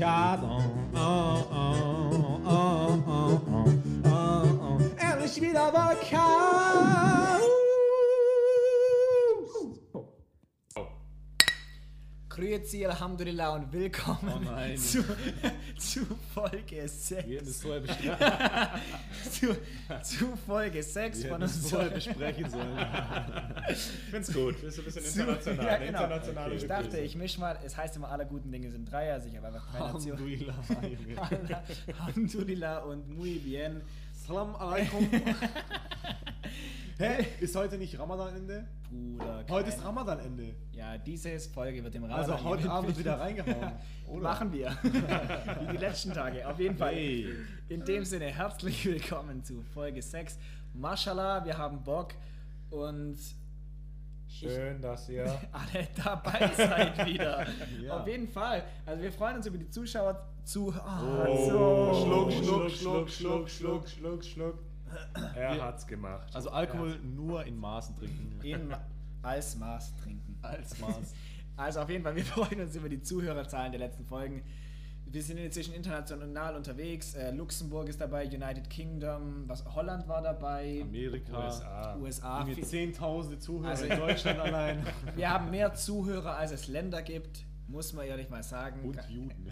hat. Oh, oh, oh, oh, oh, oh, oh, oh. Grüezi, Alhamdulillah und willkommen Oh zu, zu Folge Wir hätten 6. es vorher besprechen, Zu, zu Folge 6 wir von hätten es vorher besprechen sollen. Ich find's gut. Das ist ein bisschen Zu- international. ja, eine genau. internationale Ich dachte, ich misch mal, es heißt immer, alle guten Dinge sind drei, also ich habe einfach drei Nationen. Alhamdulillah. Alhamdulillah und muy bien. Salam alaikum. Hä? Ist heute nicht Ramadan-Ende? Bruder. Heute ist kein- Ramadan-Ende. Ja, diese Folge wird im Also Ramadan heute gewidmet. Abend wird wieder reingehauen. Oder? Machen wir. Wie die letzten Tage. Auf jeden Fall. Hey. In dem Sinne, herzlich willkommen zu Folge 6. Mashallah, wir haben Bock und Schön, dass ihr. alle dabei seid wieder. Ja. Auf jeden Fall. Also wir freuen uns über die Zuschauer zu. Ah, Oh, so. Schluck, schluck, schluck, schluck, schluck, schluck, schluck, schluck. Er Wir- hat's gemacht. Also Alkohol nur in Maßen trinken. In Ma als Maß trinken. Als Maß. Also auf jeden Fall, wir freuen uns über die Zuhörerzahlen der letzten Folgen. Wir sind inzwischen international unterwegs. Äh, Luxemburg ist dabei, United Kingdom, was Holland war dabei, Amerika. USA. USA. Junge, Viel- Zehntausende Zuhörer Also- in Deutschland allein. Wir haben mehr Zuhörer, als es Länder gibt, muss man ehrlich mal sagen. Und Juden.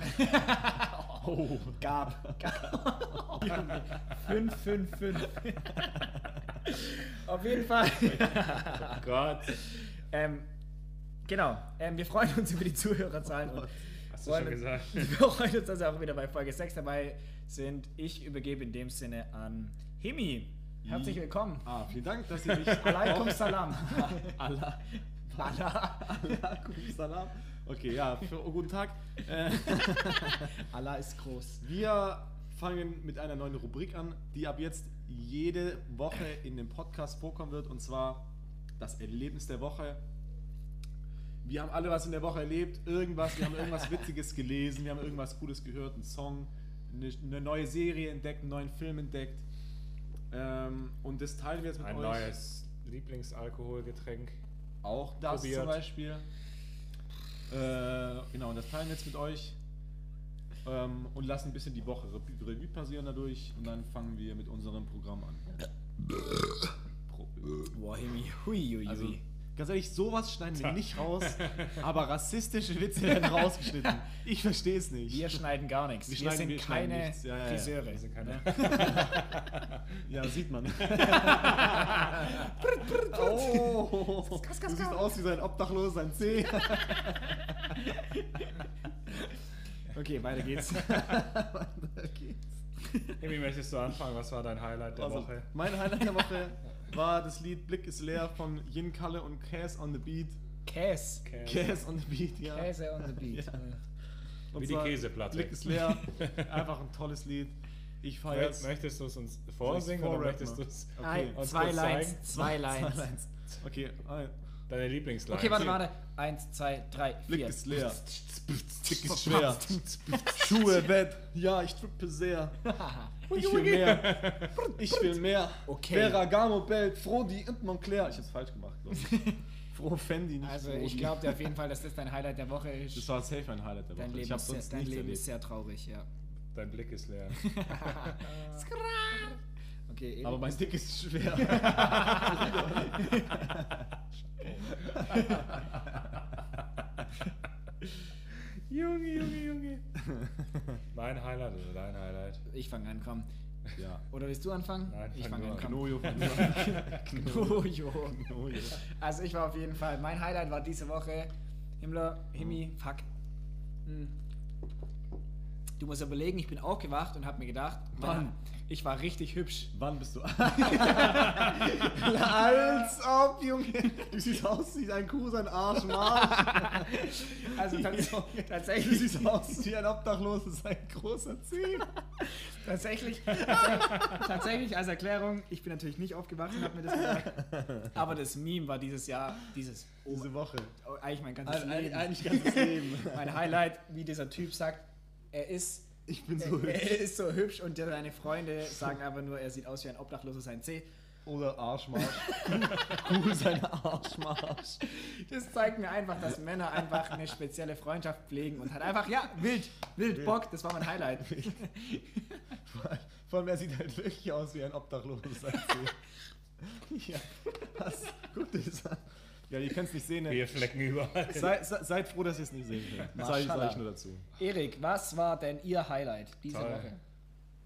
Oh. Gab. Gab. 5, 5, 5. Auf jeden Fall. Gott. ähm, genau. Ähm, wir freuen uns über die Zuhörerzahlen und Hast du schon gesagt? Wir freuen uns, dass wir auch wieder bei Folge 6 dabei sind. Ich übergebe in dem Sinne an Himi. Herzlich willkommen. Ah, vielen Dank, dass ihr mich. Alaikum Salam. Allah. Allah. Alaikum Salam. Okay, ja, für, oh, guten Tag. Äh, Allah ist groß. wir fangen mit einer neuen Rubrik an, die ab jetzt jede Woche in dem Podcast vorkommen wird, und zwar das Erlebnis der Woche. Wir haben alle was in der Woche erlebt, irgendwas, wir haben irgendwas Witziges gelesen, wir haben irgendwas Cooles gehört, einen Song, eine, eine neue Serie entdeckt, einen neuen Film entdeckt. Ähm, und das teilen wir jetzt mit Ein euch. neues Lieblingsalkoholgetränk. Auch das probiert. zum Beispiel. Äh, genau, und das teilen wir jetzt mit euch. Ähm, und lassen ein bisschen die Woche Revue passieren dadurch. Und dann fangen wir mit unserem Programm an. Pro- Boah, Himi. Hui, hui, hui. Also, ganz ehrlich, sowas schneiden wir nicht raus. aber rassistische Witze werden rausgeschnitten. Ich verstehe es nicht. wir schneiden gar nichts. Wir Wir, schneiden- sind wir schneiden keine nichts. Ja, ja, ja. Friseure. Wir sind keine. Ja, sieht man. oh, du siehst aus wie sein Obdachloser, sein C. Okay, weiter geht's. Emi, möchtest du anfangen? Was war dein Highlight der Also, Woche? mein Highlight der Woche war das Lied Blick ist leer von Yin Kalle und Cass on the Beat. Käse. Cass on the Beat, ja. Käse on the beat. Ja. Und Wie die Käseplatte. Blick ist leer. Einfach ein tolles Lied. Ich feiere Mö- jetzt. Möchtest du es uns vorsingen oder möchtest du es Ein, Okay. Uns zwei kurz Lines, zwei Lines. Lines. Okay, deine Lieblingsline? Okay, warte, warte. Eins, zwei, drei, Blick vier. ist leer. Blick ist schwer. Schuhe, Bett. Ja, ich trippe sehr. Ich will mehr. Ich will mehr. Okay. Ferragamo, Belt, Frodi und Montclair. Ich hab's falsch gemacht, glaube ich. Froh Fendi, nicht Also Frodi. ich glaube dir auf jeden Fall, dass das dein Highlight der Woche ist. Das war safe ein Highlight der Woche. dein ich Leben, habe ist sehr, sonst dein Leben erlebt. ist sehr traurig, ja. Dein Blick ist leer. Okay, Aber mein Dick ist schwer. Junge, Junge, Junge. mein Highlight oder dein Highlight? ich fange an, komm. ja. Oder willst du anfangen? Nein, ich fang fange an. Knojo. Knojo. Knojo. Also ich war auf jeden Fall, mein Highlight war diese Woche, Himmler, Himmi, fuck. Hm. Du musst überlegen, ich bin aufgewacht und habe mir gedacht, Wann? ich war richtig hübsch. Wann bist du? Als ob, Junge. Du siehst aus wie ein Kuh, sein Arsch, Marsch. Also tats Du tatsächlich, siehst aus wie ein Obdachloser, sein großer Zeh. tatsächlich, tatsächlich, als Erklärung, ich bin natürlich nicht aufgewacht und habe mir das gedacht. Aber das Meme war dieses Jahr, dieses, oh, Diese Woche. oh, eigentlich mein ganzes Eig- Leben. Eigentlich ganzes Leben. Mein Highlight, wie dieser Typ sagt, er ist Ich bin so er, hübsch. er ist so hübsch und seine Freunde sagen aber nur, er sieht aus wie ein Obdachloser sein C. Oder Arschmarsch. Kuh seine Arschmarsch. Das zeigt mir einfach, dass Männer einfach eine spezielle Freundschaft pflegen und halt einfach, ja, wild, wild, Bock, das war mein Highlight. Vor allem, er sieht halt wirklich aus wie ein Obdachloser. ja, was? Guck dir das an. Ja, ihr könnt es nicht sehen. Ne? Bierflecken überall. Sei, sei, seid froh, dass ihr es nicht sehen könnt. Sag ich, sag ich nur dazu. Erik, was war denn Ihr Highlight diese Toll. Woche?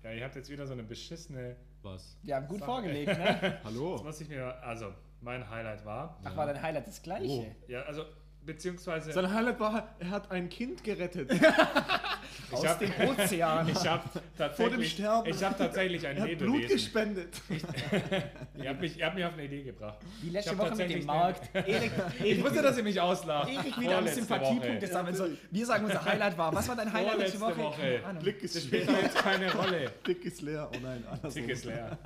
Ja, ihr habt jetzt wieder so eine beschissene. Was? Wir haben gut Sache. vorgelegt, ne? Hallo? muss ich mir. Also, mein Highlight war. Ach, war dein Highlight das gleiche? Ja, also, beziehungsweise. Sein Highlight war, er hat ein Kind gerettet. Aus hab- dem Ozean. Ich habe tatsächlich, Sterben. ich habe tatsächlich ein Er hat Blut Lebewesen. gespendet. Ihr habt, mich, ihr habt mich auf eine Idee gebracht. Wie letzte Ich Woche mit dem tatsächlich Markt. Erik, Ich wusste, dass ihr mich auslacht. Erik wieder am Woche. sammeln soll. Wir sagen, unser Highlight war. Was war dein Highlight letzte Woche? Woche. Blick ist Das spielt doch jetzt keine Rolle. Dick ist leer. Oh nein, andersrum. Tick ist leer.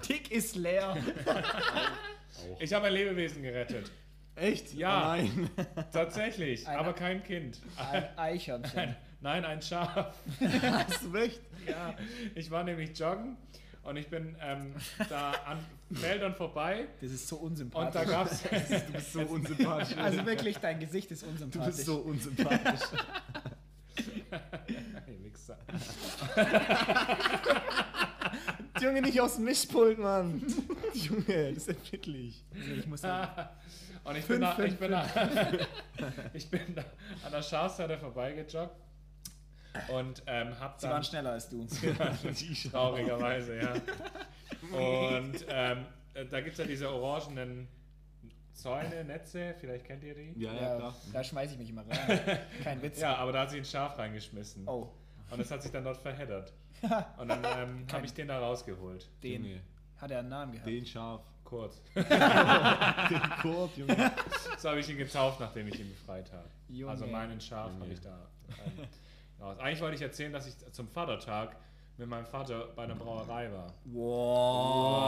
Tick ist leer. Ich habe ein Lebewesen gerettet. Echt? Ja. Oh nein. Tatsächlich, Eine- aber kein Kind. Ein Eichhörnchen. Nein, ein Schaf. Hast du recht? Ja, ich war nämlich joggen und ich bin ähm, da an Feldern vorbei Das ist so und da unsympathisch. gab es. Du bist so unsympathisch. Also wirklich, dein Gesicht ist du unsympathisch. bist so unsympathisch. Wichser. Junge, nicht aus dem Mischpult, Mann. Junge, das ist empfindlich. Ich muss sagen, Und ich bin, Fünf, da, ich, fünf, bin da, ich bin da an der Schafsherde vorbeigejoggt und ähm, hab sie dann waren schneller als du. traurigerweise, ja. Und ähm, äh, da gibt es ja diese orangenen Zäune, Netze, vielleicht kennt ihr die. Ja, ja, Ja, klar. da schmeiße ich mich immer rein. Kein Witz. Ja, aber da hat sie ein Schaf reingeschmissen. Oh, Und es hat sich dann dort verheddert. Und dann ähm, habe ich den da rausgeholt. den hat er einen Namen gehabt. den Schaf. Kurz. Den Kurt, Junge. So habe ich ihn getauft, nachdem ich ihn befreit habe. Junge. Also meinen Schaf habe ich da ähm, raus. Eigentlich wollte ich erzählen, dass ich zum Vatertag mit meinem Vater bei einer Brauerei war. Wow,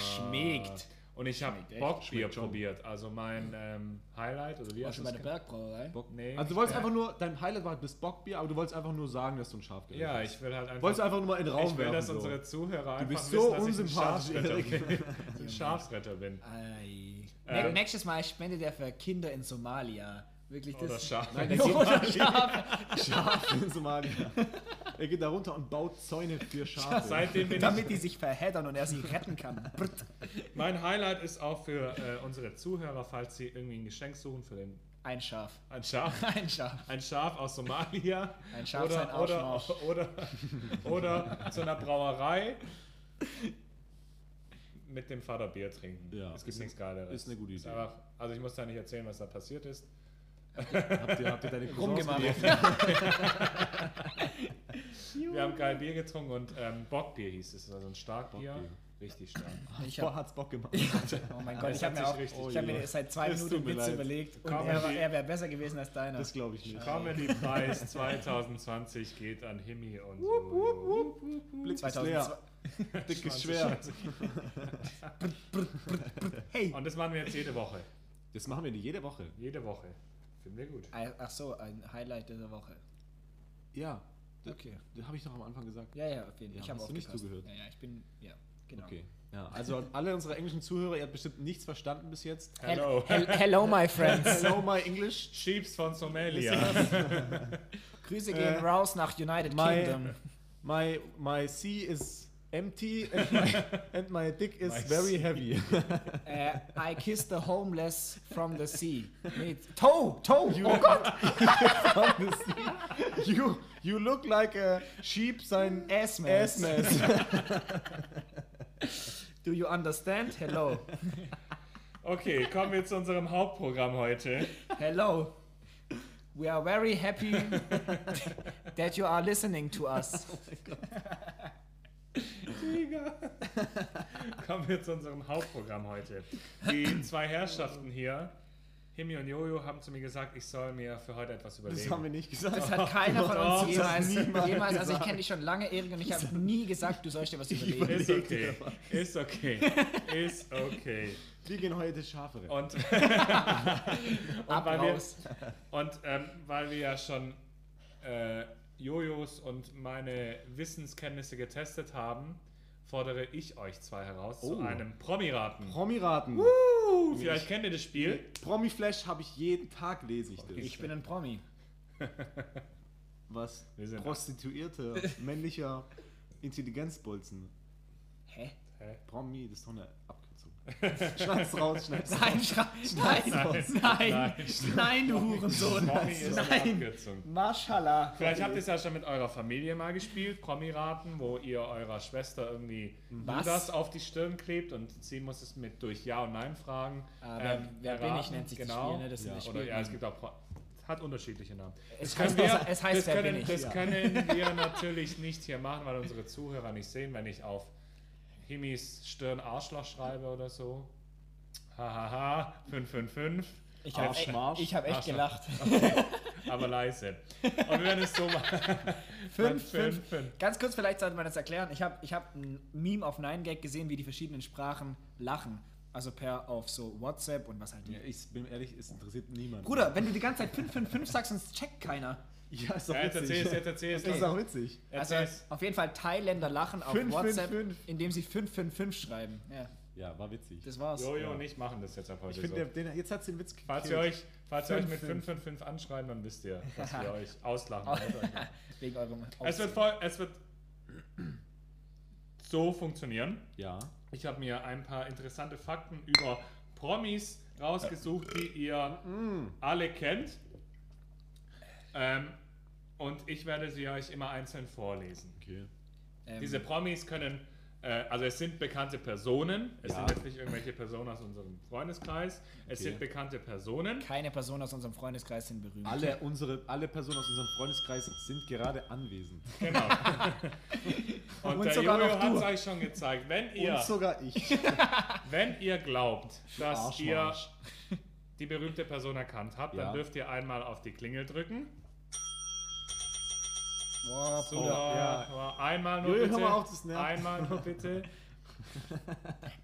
schmeckt. Und ich habe. Bockbier probiert. Also mein ähm, Highlight, oder wie Warst heißt du das? bei der Bergbrauerei? Bock. Nee. Also du wolltest einfach nur, dein Highlight war das Bockbier, aber du wolltest einfach nur sagen, dass du ein Schaf ja, hast. ich will halt einfach. Wolltest du einfach nur mal in den Raum ich will, werfen. dass so. unsere Zuhörer einfach bist wissen, so dass unsympathisch, ich ein Schafsretter Erik. bin. ein Schafsretter bin. Ei. Ähm. Nächstes Mal spendet er für Kinder in Somalia. Wirklich Oder das. Schaf. Nein, der Oder Schaf. Schaf in Somalia. Er geht da runter und baut Zäune für Schafe. Seitdem bin Damit ich, die sich verheddern und er sie retten kann. Mein Highlight ist auch für äh, unsere Zuhörer, falls sie irgendwie ein Geschenk suchen für den Ein Schaf. ein Schaf. Ein Schaf. Ein Schaf aus Somalia. Ein Schaf, sein oder, oder, oder, oder zu einer Brauerei mit dem Vater Bier trinken. Ja, es gibt ist nichts Geileres. ist eine gute Ist Idee. Einfach, also ich muss da nicht erzählen, was da passiert ist. Habt ihr, habt ihr deine Cousins? Wir haben geil Bier getrunken und ähm, Bockbier hieß es. Also ein Starkbier. Bockbier. Richtig stark. Ich Boah, hab, hat's Bock gemacht. oh mein Gott, Das ich habe mir auch ich hab mir seit zwei Es Minuten tut mir Witz leid. überlegt und Comedy. er, er wäre besser gewesen als deiner. Das glaube ich nicht. Comedy-Preis 2020 geht an Himi und Jojo. Blick ist 2002. leer. Dick ist schwer. Hey! Und das machen wir jetzt jede Woche. Das machen wir nicht jede Woche. Jede Woche. Finden wir gut. Ach so, ein Highlight dieser Woche. Ja. Okay. Das habe ich doch am Anfang gesagt. Ja, ja, auf jeden Fall. Ja, ich habe hast du nicht zugehört? Ja, ja, ich bin, ja, genau. Okay. Ja, also alle unsere englischen Zuhörer, ihr habt bestimmt nichts verstanden bis jetzt. Hello. Hel hello, my friends. Hello, my English. Sheeps von Somalia. Grüße gehen Äh, raus nach United my- Kingdom. My, my sea is empty and my, and my dick is My very heavy. Äh, I kissed the homeless from the sea. Nee, toe, toe. Oh Gott. you, you look like a sheep sein mm, Assmess. Assmess. Do you understand? Hello. Okay, kommen wir zu unserem Hauptprogramm heute. Hello. We are very happy that you are listening to us. Oh Kommen wir zu unserem Hauptprogramm heute. Die zwei Herrschaften hier, Himi und Jojo, haben zu mir gesagt, ich soll mir für heute etwas überlegen. Das haben wir nicht gesagt. Das hat keiner von Doch, uns hat jemals, jemals also ich kenne dich schon lange, Erik, und ich habe nie gesagt, du sollst dir was überlegen. Ist okay. Ist okay. Ist okay. Wir gehen heute Schafe retten. Und, und, weil, wir, und ähm, weil wir ja schon äh, Jojos und meine Wissenskenntnisse getestet haben, fordere ich euch zwei heraus Oh. zu einem Promiraten. Promiraten. Uh, vielleicht kennt ihr das Spiel. Promi-Flash habe ich jeden Tag, lese ich das. Ich bin ein Promi. Was? Wir sind- Prostituierte, männlicher Intelligenzbolzen. Hä? Hä? Promi, das ist doch eine Abkürzung. Schneid's raus, schneid's Nein, raus. nein, nein, nein, Nein. nein, du Hurensohn. Promi ist eine Nein. Mashallah. Vielleicht habt ihr es ja schon mit eurer Familie mal gespielt, Promiraten, wo ihr eurer Schwester irgendwie Was? das auf die Stirn klebt und sie muss es mit durch Ja und Nein fragen. Ah, wer- wer bin ich, nennt sich das genau. Spiel, ne? Das sind ja, das oder, Spiel- ja, es gibt auch Pro hat unterschiedliche Namen. Es können heißt, wir- es heißt das wer können, bin ich. Das ja. können wir natürlich nicht hier machen, weil unsere Zuhörer nicht sehen, wenn ich auf Himis Stirn Arschloch schreibe oder so. Hahaha, 555. Ich habe Arschmarsch. ich hab echt gelacht. Aber leise. Und wir werden es so machen. Fünf, Fünf, fünf. fünf. Ganz kurz, vielleicht sollte man das erklären. Ich habe ich hab ein Meme auf 9gag gesehen, wie die verschiedenen Sprachen lachen. Also per auf so WhatsApp und was halt die. Ja, ich bin ehrlich, es interessiert niemand. Bruder, wenn du die ganze Zeit 555 sagst, sonst checkt keiner. Ja, ist doch Ja, jetzt witzig. erzähl's, jetzt erzähl's. Das ist auch witzig. Also Erzähl's. auf jeden Fall Thailänder lachen auf Fünf, WhatsApp, fünf, fünf. indem sie 555 schreiben. Ja, Ja, war witzig. das war's. Jojo und ich machen das jetzt ab heute ich so. der- den, jetzt hat den Witz Falls gekillt. ihr euch, falls ihr euch mit Fünf, 555 anschreiben, dann wisst ihr, dass wir euch auslachen. Wegen eurem es, wird voll, es wird so funktionieren. Ja. Ich habe mir ein paar interessante Fakten über Promis rausgesucht, die ihr alle kennt. Ähm, und ich werde sie euch immer einzeln vorlesen. Okay. Ähm, Diese Promis können, äh, also es sind bekannte Personen, es Ja. sind jetzt nicht irgendwelche Personen aus unserem Freundeskreis, es Okay. sind bekannte Personen. keine Person aus unserem Freundeskreis sind berühmt. Alle, unsere, alle Personen aus unserem Freundeskreis sind gerade anwesend. Genau. Und, Und der sogar Jojo hat es euch schon gezeigt. Wenn ihr, Und sogar ich. wenn ihr glaubt, dass ihr die berühmte Person erkannt habt, Ja. dann dürft ihr einmal auf die Klingel drücken. Boah, So, Bruder, ja. aber einmal nur Jojo, bitte. hör mal auf, das nervt. einmal nur bitte.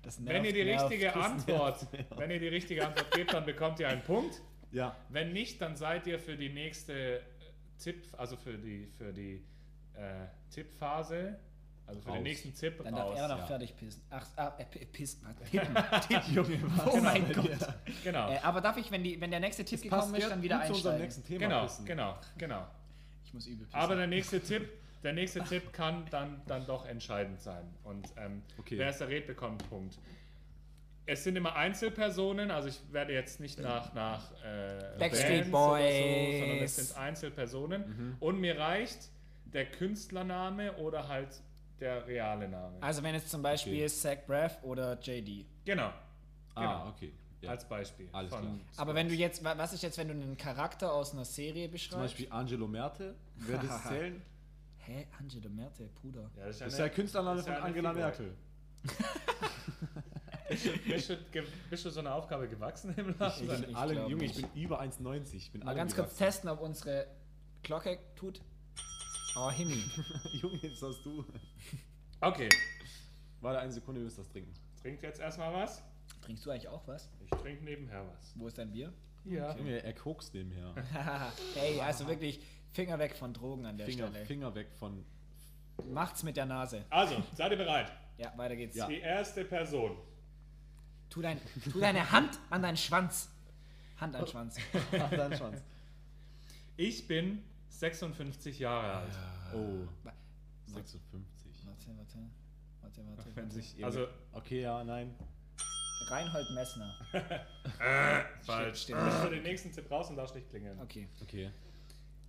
das Wenn ihr die nervt, richtige nervt. Antwort, wenn ihr die richtige Antwort gebt, dann bekommt ihr einen Punkt. Ja. Wenn nicht, dann seid ihr für die nächste äh, Tipp, also für die für die äh, Tippphase, also für den Raus. nächsten Tipp Dann darf raus. er noch ja. fertig pissen. Ach, ah, äh, pissen. Tippen. Tippen. Junge, was? Oh mein Gott. Genau. Äh, aber darf ich, wenn, die, wenn der nächste Tipp gekommen ist, dann wieder zu unserem einsteigen? nächsten Thema. Genau, pissen. genau, genau. Ich muss übel pissen. Aber der nächste Tipp, der nächste Tipp kann dann, dann doch entscheidend sein. Und ähm, Okay. wer es errät, bekommt einen Punkt. Es sind immer Einzelpersonen, also ich werde jetzt nicht nach, nach äh, Backstreet Bands oder so, Boys. sondern es sind Einzelpersonen. Mhm. Und mir reicht der Künstlername oder halt der reale Name. also wenn es zum Beispiel Okay. Zach Braff oder JD. genau, Ah, Genau. okay. Ja. als Beispiel. Alles klar. Aber wenn du jetzt, wa- was ist jetzt, wenn du einen Charakter aus einer Serie Zum beschreibst? Beispiel Angelo Merte. Würde das zählen? Hä? Angelo Merte, Bruder. Ja, das ist, Das ist der Künstlername das ist von eine Angela Figur. Merkel. Bist du, bist du so eine Aufgabe gewachsen im Laufe? Ich bin ich alle, Junge, ich bin über 1,90. Ich bin Mal ganz kurz gewachsen. testen, ob unsere Glocke tut. Oh, Himmel. Junge, jetzt hast du. Okay, Warte eine Sekunde, wir müssen das trinken. trinkt jetzt erstmal was. Trinkst du eigentlich auch was? Ich trinke nebenher was. Wo ist dein Bier? Ja. Junge, er kokst nebenher. hey, also wirklich Finger weg von Drogen an der Finger, Stelle. Finger weg von. Macht's mit der Nase. Also, seid ihr bereit? Ja, weiter geht's. Ja. Die erste Person. Tu, dein, tu deine Hand an deinen Schwanz. Hand an den Schwanz. Ach, dein Schwanz. Ich bin 56 Jahre alt. Oh, Wa- 56. Warte, warte. Warte, warte. Wenn warte. sich Also, Okay, ja, nein. Reinhold Messner. falsch. stimmt. Du bist für den nächsten Tipp raus und darfst nicht klingeln. Okay. Okay.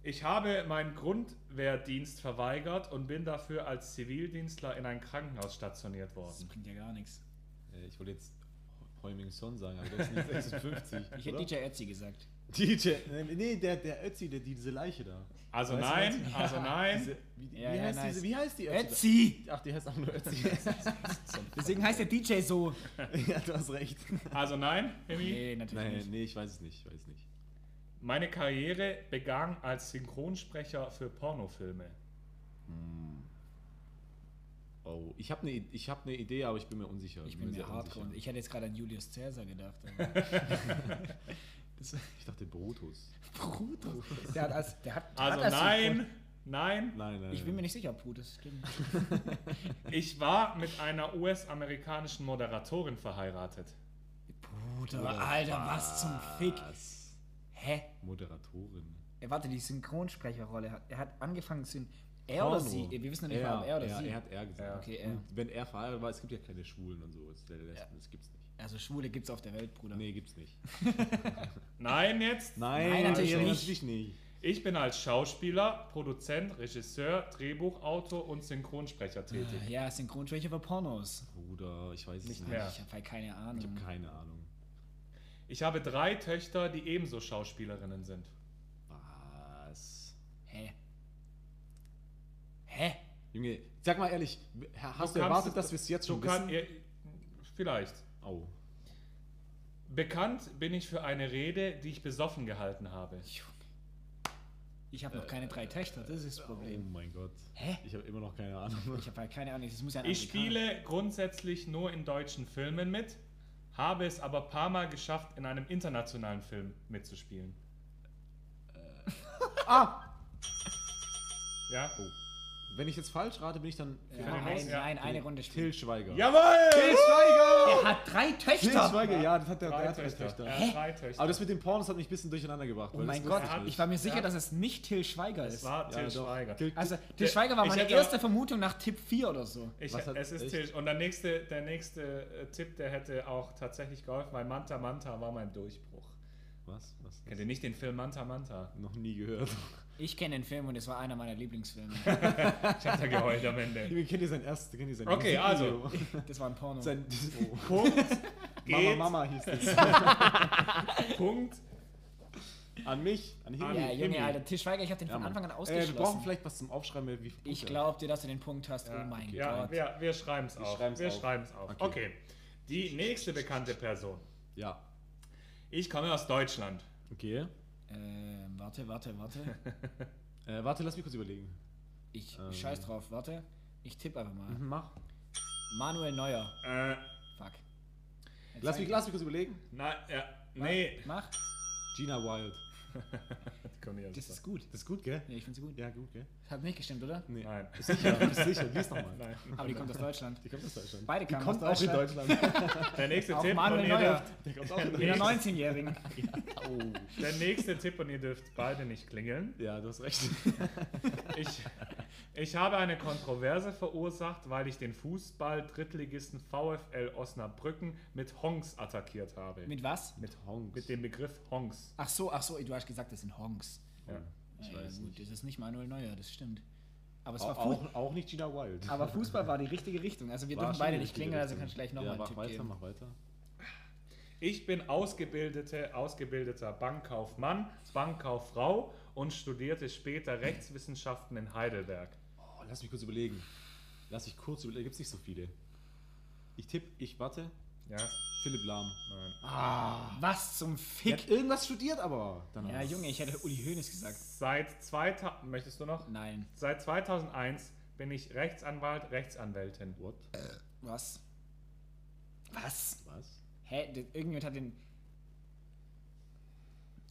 Ich habe meinen Grundwehrdienst verweigert und bin dafür als Zivildienstler in ein Krankenhaus stationiert Das worden. bringt ja gar nichts. Äh, Ich wollte jetzt Heuming Son sagen, aber der ist nicht 56. Ich hätte oder? DJ Ötzi gesagt. DJ. Nee, der, der Ötzi, der, diese Leiche da. Also Weißt nein, also nein. Diese, wie, Ja, wie, ja, heißt nice. diese, wie heißt die Ötzi? Ötzi! Ach, die heißt auch nur Ötzi. Deswegen heißt der DJ so. ja, du hast recht. Also nein, Hemi. Nee, natürlich Nein, nicht. nee, ich weiß es nicht. Ich weiß es nicht. Meine Karriere begann als Synchronsprecher für Pornofilme. Oh, ich habe eine ich hab ne Idee, aber ich bin mir unsicher. Ich bin mir sehr hardcore. unsicher. Ich hätte jetzt gerade an Julius Caesar gedacht. Ich dachte Brutus. Brutus. Der hat als. Der hat, Also hat als nein, Nein, Nein, nein. Ich bin mir nicht sicher, Puh, das stimmt. ich war mit einer US-amerikanischen Moderatorin verheiratet. Bruder, Alter, was zum Fick? Hä? Moderatorin. Er warte, die Synchronsprecherrolle. hat- Er hat angefangen zu. Er oder Porno. sie? Wir wissen noch nicht mal, ob er oder er, sie. Er hat er gesagt. Ja. Okay, er. Und wenn er verheiratet war, es gibt ja keine Schwulen und so. Es, das gibt's nicht. Also Schwule gibt's auf der Welt, Bruder. Nee, gibt's nicht. Nein, jetzt. Nein, natürlich Erik, nicht. Nicht. Ich bin als Schauspieler, Produzent, Regisseur, Drehbuchautor und Synchronsprecher tätig. Ja, Synchronsprecher für Pornos. Bruder, ich weiß es Nicht nicht. mehr. Ich habe halt keine Ahnung. Ich habe keine Ahnung. Ich habe drei Töchter, die ebenso Schauspielerinnen sind. Was? Hä? Hä? Junge, sag mal ehrlich, hast du, kannst erwartet, dass wir es jetzt Du schon kann, wissen? ihr, vielleicht. Oh. Bekannt bin ich für eine Rede, die ich besoffen gehalten habe. Ich habe noch keine drei Töchter, das ist das Oh Problem. mein Gott. Hä? Ich habe immer noch keine Ahnung. Ich habe halt keine Ahnung, das muss ja ein Ich Amerikaner- spiele grundsätzlich nur in deutschen Filmen mit, habe es aber paar Mal geschafft, in einem internationalen Film mitzuspielen. ah! Ja? Oh. Wenn ich jetzt falsch rate, bin ich dann Ja, Kann ich ein, los? Ja. nein, eine Runde spielen. Till Schweiger. Jawohl! Till Schweiger! Er hat drei Till Töchter! Schweiger, ja, das hat der, Drei der hat drei Töchter. Töchter. Er hat drei Töchter. Aber das mit den Pornos hat mich ein bisschen durcheinander gebracht. Oh weil mein Gott, ich war mir sicher, Ja. dass es nicht Till Schweiger es ist. war nicht. Till Ja. Schweiger. Till- Also, Till Der- Schweiger war meine erste auch- Vermutung nach Tipp 4 oder so. Ich, Was hat- es ist echt? Till. Und der nächste, der nächste äh, Tipp, der hätte auch tatsächlich geholfen, weil Manta Manta war mein Durchbruch. Was? Was? Kennt ihr nicht den Film Manta Manta? Noch nie gehört. Ich kenne den Film und es war einer meiner Lieblingsfilme. Ich hab da geheult am Ende. Kennt ihr sein erstes? Kennt ihr sein Okay, Musikvideo? Das war ein Porno. sein, oh. Punkt Mama, Mama hieß es. Punkt. An mich? An Himi? ja, Junge, Himi. Alter, Till Schweiger, ich habe den Ja, von. Anfang an Äh, ausgeschlossen. wir brauchen vielleicht was zum Aufschreiben, wie viele Punkte. ich glaube dir, dass du den Punkt hast. Ja, oh mein ja, Gott. Wir, wir schreiben es Wir auf. schreiben's wir auf. schreiben es auf. Okay. Okay. Die nächste bekannte Person. Ja. Ich komme aus Deutschland. Okay. Ähm, warte, warte, warte. Äh, warte, lass mich kurz überlegen. Ich Ähm. scheiß drauf, warte. Ich tippe einfach mal. Mhm, mach. Manuel Neuer. Äh, Fuck. Jetzt Lass mich, ich- lass mich kurz überlegen. na, ja, nee. Mach. Gina Wild. Das ist gut. Das ist gut, gell? Ja, ich finde sie gut. Ja, gut, gell? Hat nicht gestimmt, oder? Nee. Nein. Sicher, bist sicher. Lies nochmal. Nein. Aber die kommt aus Deutschland. Die kommt aus Deutschland. Beide kamen kommt aus auch in Deutschland. Deutschland. Der nächste Auch Tipp Manuel und ihr Neuer. dürft, Die kommt auch in Deutschland. 19-Jährigen. Oh. der nächste Tipp und ihr dürft beide nicht klingeln. Ja, du hast recht. Ich, ich habe eine Kontroverse verursacht, weil ich den Fußball-Drittligisten VfL Osnabrücken mit Honks attackiert habe. Mit was? mit, Honks. mit dem Begriff Honks. Ach so, ach so, du hast gesagt, das sind Honks. Ja. Ich ja, weiß gut, nicht. das ist nicht Manuel Neuer, das stimmt. Aber es Auch, war Fußball. auch, auch nicht Gina Wild. Aber Fußball war die richtige Richtung. Also wir War dürfen beide nicht klingeln, also kannst du gleich Ja, nochmal einen mach Tipp weiter, geben. mach weiter. Ich bin ausgebildete, ausgebildeter Bankkauffmann, Bankkauffrau und studierte später Rechtswissenschaften in Heidelberg. Oh, lass mich kurz überlegen. Lass mich kurz überlegen. Gibt es nicht so viele. Ich tippe, ich warte. Ja, Philipp Lahm. nein. Ah. Was zum Er Fick? hat irgendwas studiert, aber. Danach. Ja, Junge, ich hätte Uli Hoeneß gesagt. Seit 2000, möchtest du noch? Nein. Seit 2001 bin ich Rechtsanwalt, Rechtsanwältin. What? Was? Was? Was? Hä? Irgendjemand hat den.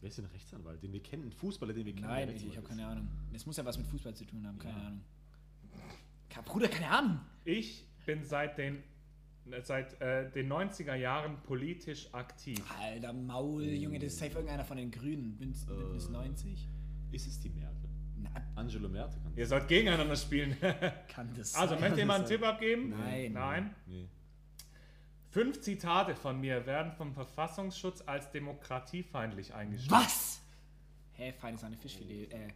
Wer ist denn ein Rechtsanwalt? Den wir kennen? Ein Fußballer, den wir kennen? Nein, ich, ich habe keine Ahnung. Es muss ja was mit Fußball zu tun haben, keine Ja. Ahnung. Bruder, keine Ahnung. Ich bin seit den, seit, äh, den 90er Jahren politisch aktiv. Alter Maul, Junge, das ist safe irgendeiner von den Grünen. Bündnis, Äh. 90. ist. Es die Merkel? Na, Angelo Merkel kann Ihr sollt gegeneinander spielen. kann das Also, sein? möchte jemand einen sein. Tipp abgeben? Nein. Nein. Nee. Fünf Zitate von mir werden vom Verfassungsschutz als demokratiefeindlich eingestuft. Was? Hä, fein ist eine Fischfilet. Äh,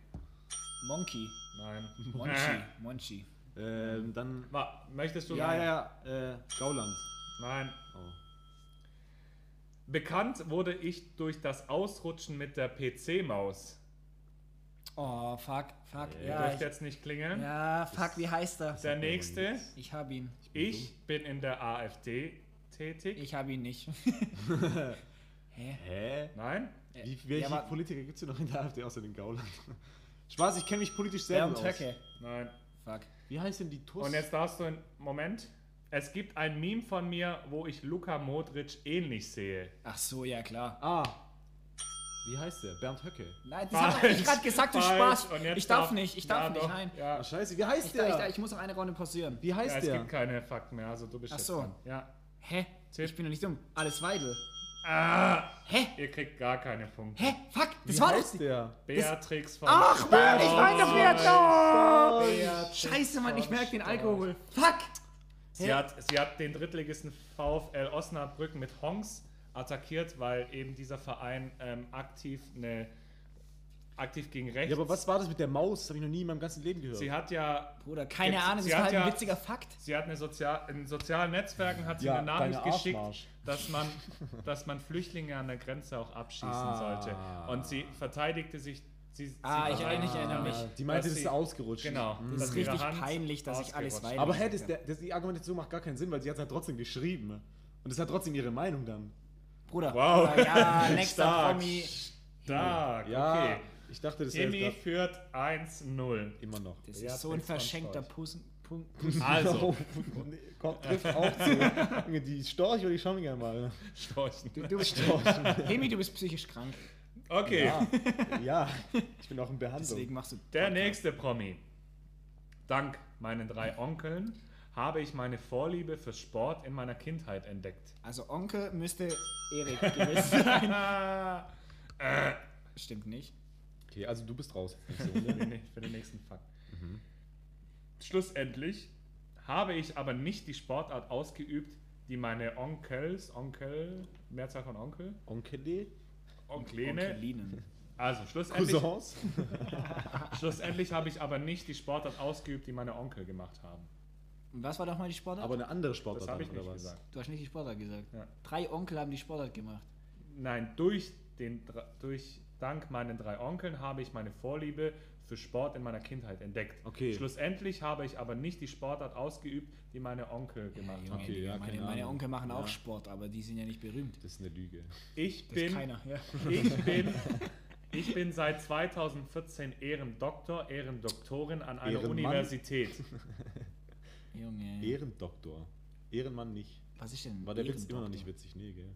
Monkey. Nein. Monchi. Monchi. Ähm, dann. Wa- Möchtest du? Ja, ja, ja. Äh, Gauland. Nein. Oh. Bekannt wurde ich durch das Ausrutschen mit der PC-Maus. Oh, fuck, fuck. Äh, Ja, Dürft ich, jetzt nicht klingeln. ja, fuck, wie heißt er? Der nächste. Ich hab ihn. Ich bin in der AfD tätig. Ich hab ihn nicht. Hä? Hä? Nein? Wie, welche Ja, Politiker gibt es denn noch in der AfD außer den Gauland? Spaß, ich kenne mich politisch sehr Bernd gut aus. Höcke. Nein. Fuck. Wie heißt denn die TUS? Und jetzt darfst du einen Moment. Es gibt ein Meme von mir, wo ich Luka Modric ähnlich sehe. Ach so, ja klar. Ah. Wie heißt der? Bernd Höcke. Nein, das habe ich gerade gesagt, du. Spaß. Und jetzt Ich darf nicht, ich darf ja, nicht, doch, nein. Ja. Ah, scheiße, wie heißt Ich, ich, der? ich muss noch eine Runde pausieren. Wie heißt Ja, es der? gibt keine Fakten mehr, also du bist Ach jetzt so. dran. Ja. Hä? Tipp. Ich bin doch nicht dumm. Alles Weidel. Ah, Hä? ihr kriegt gar keine Punkte. Hä? Fuck, das Wie war heißt doch... der? Beatrix von Ach Mann, ich meine. Beatrix Scheiße, Mann, ich merke den. Alkohol. Fuck. Sie hat, sie hat den Drittligisten VfL Osnabrücken mit Hongs attackiert, weil eben dieser Verein ähm, aktiv eine aktiv gegen rechts. Ja, aber was war das mit der Maus? Das habe ich noch nie in meinem ganzen Leben gehört. Sie hat ja Bruder, keine Jetzt- Ahnung, das hat halt ein ja- witziger Fakt. Sie hat eine Sozial in sozialen Netzwerken hat sie Ja, eine Nachricht geschickt, dass man, dass man Flüchtlinge an der Grenze auch abschießen Ah. sollte. Und sie verteidigte sich. Sie, Ah, sie ich erinnere- ich erinnere mich. Die meinte, dass das ist sie- ausgerutscht. Genau. Mhm. Das ist richtig Hand peinlich, dass ich alles weiß. Aber hä, das, das, die Argumentation macht gar keinen Sinn, weil sie hat halt trotzdem geschrieben. Und es hat trotzdem ihre Meinung dann. Bruder. Wow. Bruder, ja, nächster Stark. Promi. Stark, Ja, okay. Ich dachte, das jetzt grad führt 1-0. immer noch. Das Ja, ist so ein verschenkter. Pun Also, trifft auch zu. Die Storch würde ich schon gerne mal. Storchen. Du, du bist Hemi, du bist psychisch krank. Okay, Ja, ja, ich bin auch in Behandlung. Deswegen machst du. der nächste Promi. Dank meinen drei Onkeln habe ich meine Vorliebe für Sport in meiner Kindheit entdeckt. Also Onkel müsste Erik gewesen sein. Äh, Stimmt nicht. Okay, also du bist raus. für, den, nächsten Fakt. Schlussendlich habe ich aber nicht die Sportart ausgeübt, die meine Onkels, Onkel, Mehrzahl von Onkel, Onkele? Onklene, Onkelinen. also schlussendlich, Cousins? schlussendlich habe ich aber nicht die Sportart ausgeübt, die meine Onkel gemacht haben. Und was war doch mal die Sportart? Aber eine andere Sportart Das habe ich nicht was? gesagt. du hast nicht die Sportart gesagt. Ja. Drei Onkel haben die Sportart gemacht. Nein, durch den durch dank meinen drei Onkeln habe ich meine Vorliebe für Sport in meiner Kindheit entdeckt. Okay. Schlussendlich habe ich aber nicht die Sportart ausgeübt, die meine Onkel gemacht Junge, haben. Okay, ja, meine, meine. Onkel machen auch Ja. Sport, aber die sind ja nicht berühmt. Das ist eine Lüge. Ich Das bin ist keiner. Ja. Ich bin, ich bin seit 2014 Ehrendoktor, Ehrendoktorin an einer Ehrenmann? Universität. Junge. Ehrendoktor. Ehrenmann nicht. Was ist denn? War der Witz immer noch nicht witzig? Nee, gell?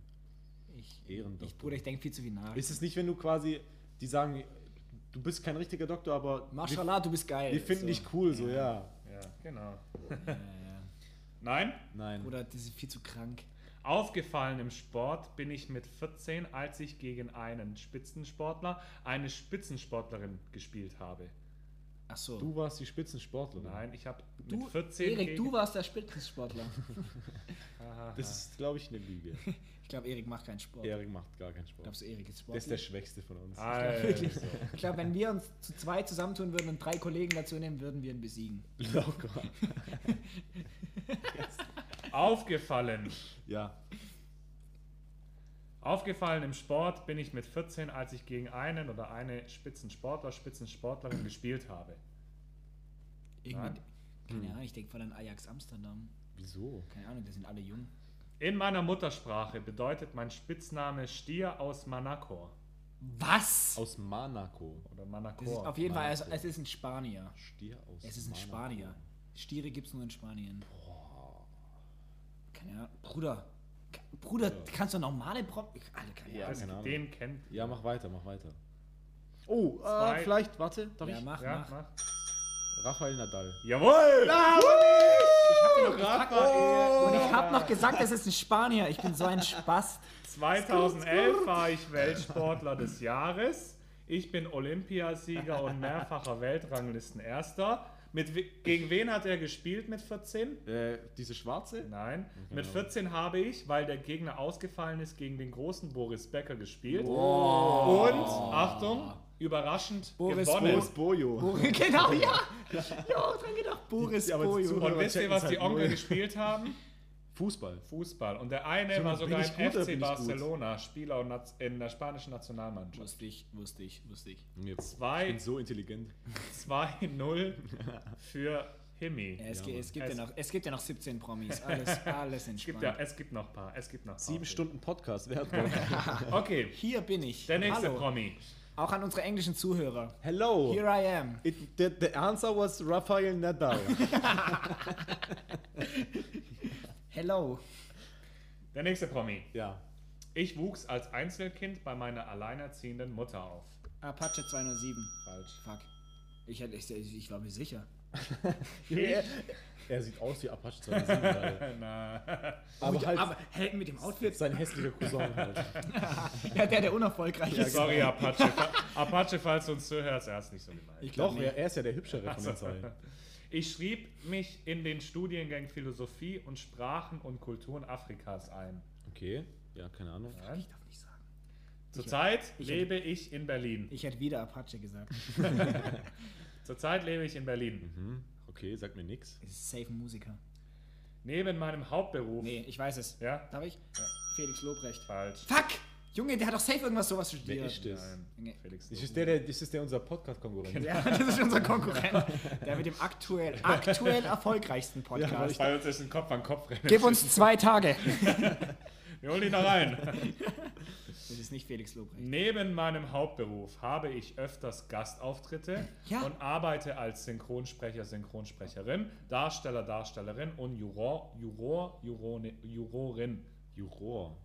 Ich, Ehrendoktor. Ich, Bruder, ich denke viel zu viel nach. Ist es nicht, wenn du quasi, die sagen, du bist kein richtiger Doktor, aber Mashallah, du bist geil. wir finden so. dich cool, so, ja. Ja, genau. Ja, ja. Nein, Nein. Bruder, das ist viel zu krank. aufgefallen im Sport bin ich mit 14, als ich gegen einen Spitzensportler, eine Spitzensportlerin gespielt habe. Ach so. Du warst die Spitzensportlerin. Nein, ich habe Du, mit 14 Erik, du warst der Spitzensportler. Das ist, glaube ich, eine Lüge. Ich glaube, Erik macht keinen Sport. Erik macht gar keinen Sport. Glaubst du, Erik ist Der ist der? Schwächste von uns. Also, Ich glaube, wenn wir uns zu zweit zusammentun würden und drei Kollegen dazu nehmen, würden wir ihn besiegen. Locker. aufgefallen. Ja. Aufgefallen im Sport bin ich mit 14, als ich gegen einen oder eine Spitzensportler, Spitzensportlerin gespielt habe. Irgendwie, keine. Ahnung, ich denke vor allem Ajax Amsterdam. Wieso? Keine Ahnung, die sind alle jung. In meiner Muttersprache bedeutet mein Spitzname Stier aus Manacor. Was? Aus Monaco. Oder Das ist Manacor. auf jeden Fall, es, es ist ein Spanier. Stier aus Es ist ein Monaco. Spanier. Stiere gibt es nur in Spanien. Keine Ahnung. Bruder. Bruder, Ja. kannst du normale Prop... Ich- Alle keine Ja, keine Ahnung. den kennt Ja, mach weiter, mach weiter. Oh, äh, vielleicht, warte, darf Ja, ich? mach, ja, mach. mach. Rafael Nadal. Jawohl! Ich hab noch gesagt, Raphael. und ich hab noch gesagt, es ist ein Spanier. Ich bin so ein Spaß. 2011 war ich Weltsportler des Jahres. Ich bin Olympiasieger und mehrfacher Weltranglistenerster. Mit, gegen wen hat er gespielt mit 14? Äh, diese schwarze? Nein. Mit 14 habe ich, weil der Gegner ausgefallen ist, gegen den großen Boris Becker gespielt. Oh. Und, Achtung, überraschend Boris gewonnen. Boris Bojo. Boris, genau, ja. Ja, auch dran gedacht. Boris Die- Bojo. Und wisst ihr, was die halt Onkel gespielt haben? Fußball. Fußball. Und der eine Junge, war sogar im ich gut FC? Barcelona, Spieler in der spanischen Nationalmannschaft. Wusste ich, wusste ich, wusste ich. Jetzt, Zwei. ich bin so intelligent. 2-0 für Himi. Ja, es, Ja, es, gibt Es- ja noch, es gibt ja noch 17 Promis. Alles, alles Es gibt, entspannt. ja, es gibt noch ein paar. Es gibt noch ein paar. Sieben Stunden Podcast, wer hat? Okay, Hier bin ich. der nächste Hallo. Promi. Auch an unsere englischen Zuhörer. Hello. Here I am. It, the, the answer was Rafael Nadal. Hello. Der nächste Promi. ja. Ich wuchs als Einzelkind bei meiner alleinerziehenden Mutter auf. Apache 207. Falsch. Fuck. Ich, hätte- ich, ich, war mir sicher. Er, er sieht aus wie Apache 207 gerade. Na, Aber halt Aber hä, mit dem Outfit? sein hässlicher Cousin halt. Ja, der, der unerfolgreich ist. sorry, Apache. Apache, falls du uns zuhörst, er ist nicht so gemeint. Ich glaub Doch, nicht. er, er ist ja der hübschere von den zwei. Ich schrieb mich in den Studiengang Philosophie und Sprachen und Kulturen Afrikas ein. Okay, ja, keine Ahnung. Ich darf nicht sagen. Zurzeit ich- lebe ich in Berlin. Ich hätte wieder Apache gesagt. Zurzeit lebe ich in Berlin. Mhm. Okay, sagt mir nix. Es ist safe ein Musiker. Neben meinem Hauptberuf. Nee, ich weiß es. Ja? Darf ich? Felix Lobrecht. Falsch. Fuck! Junge, der hat doch safe irgendwas sowas studiert. Wer ist das? Nein. Felix. Das ist der, der, das ist der unser Podcast-Konkurrent. Ja, das ist unser Konkurrent. Der mit dem aktuell, aktuell erfolgreichsten Podcast. Bei uns ist ein Kopf an Kopf rennen. Gib uns zwei Tage. Wir holen ihn da rein. Das ist nicht Felix Lobrecht. Neben meinem Hauptberuf habe ich öfters Gastauftritte Ja. und arbeite als Synchronsprecher, Synchronsprecherin, Darsteller, Darstellerin und Juror, Juror, Jurone, Jurorin. Juror.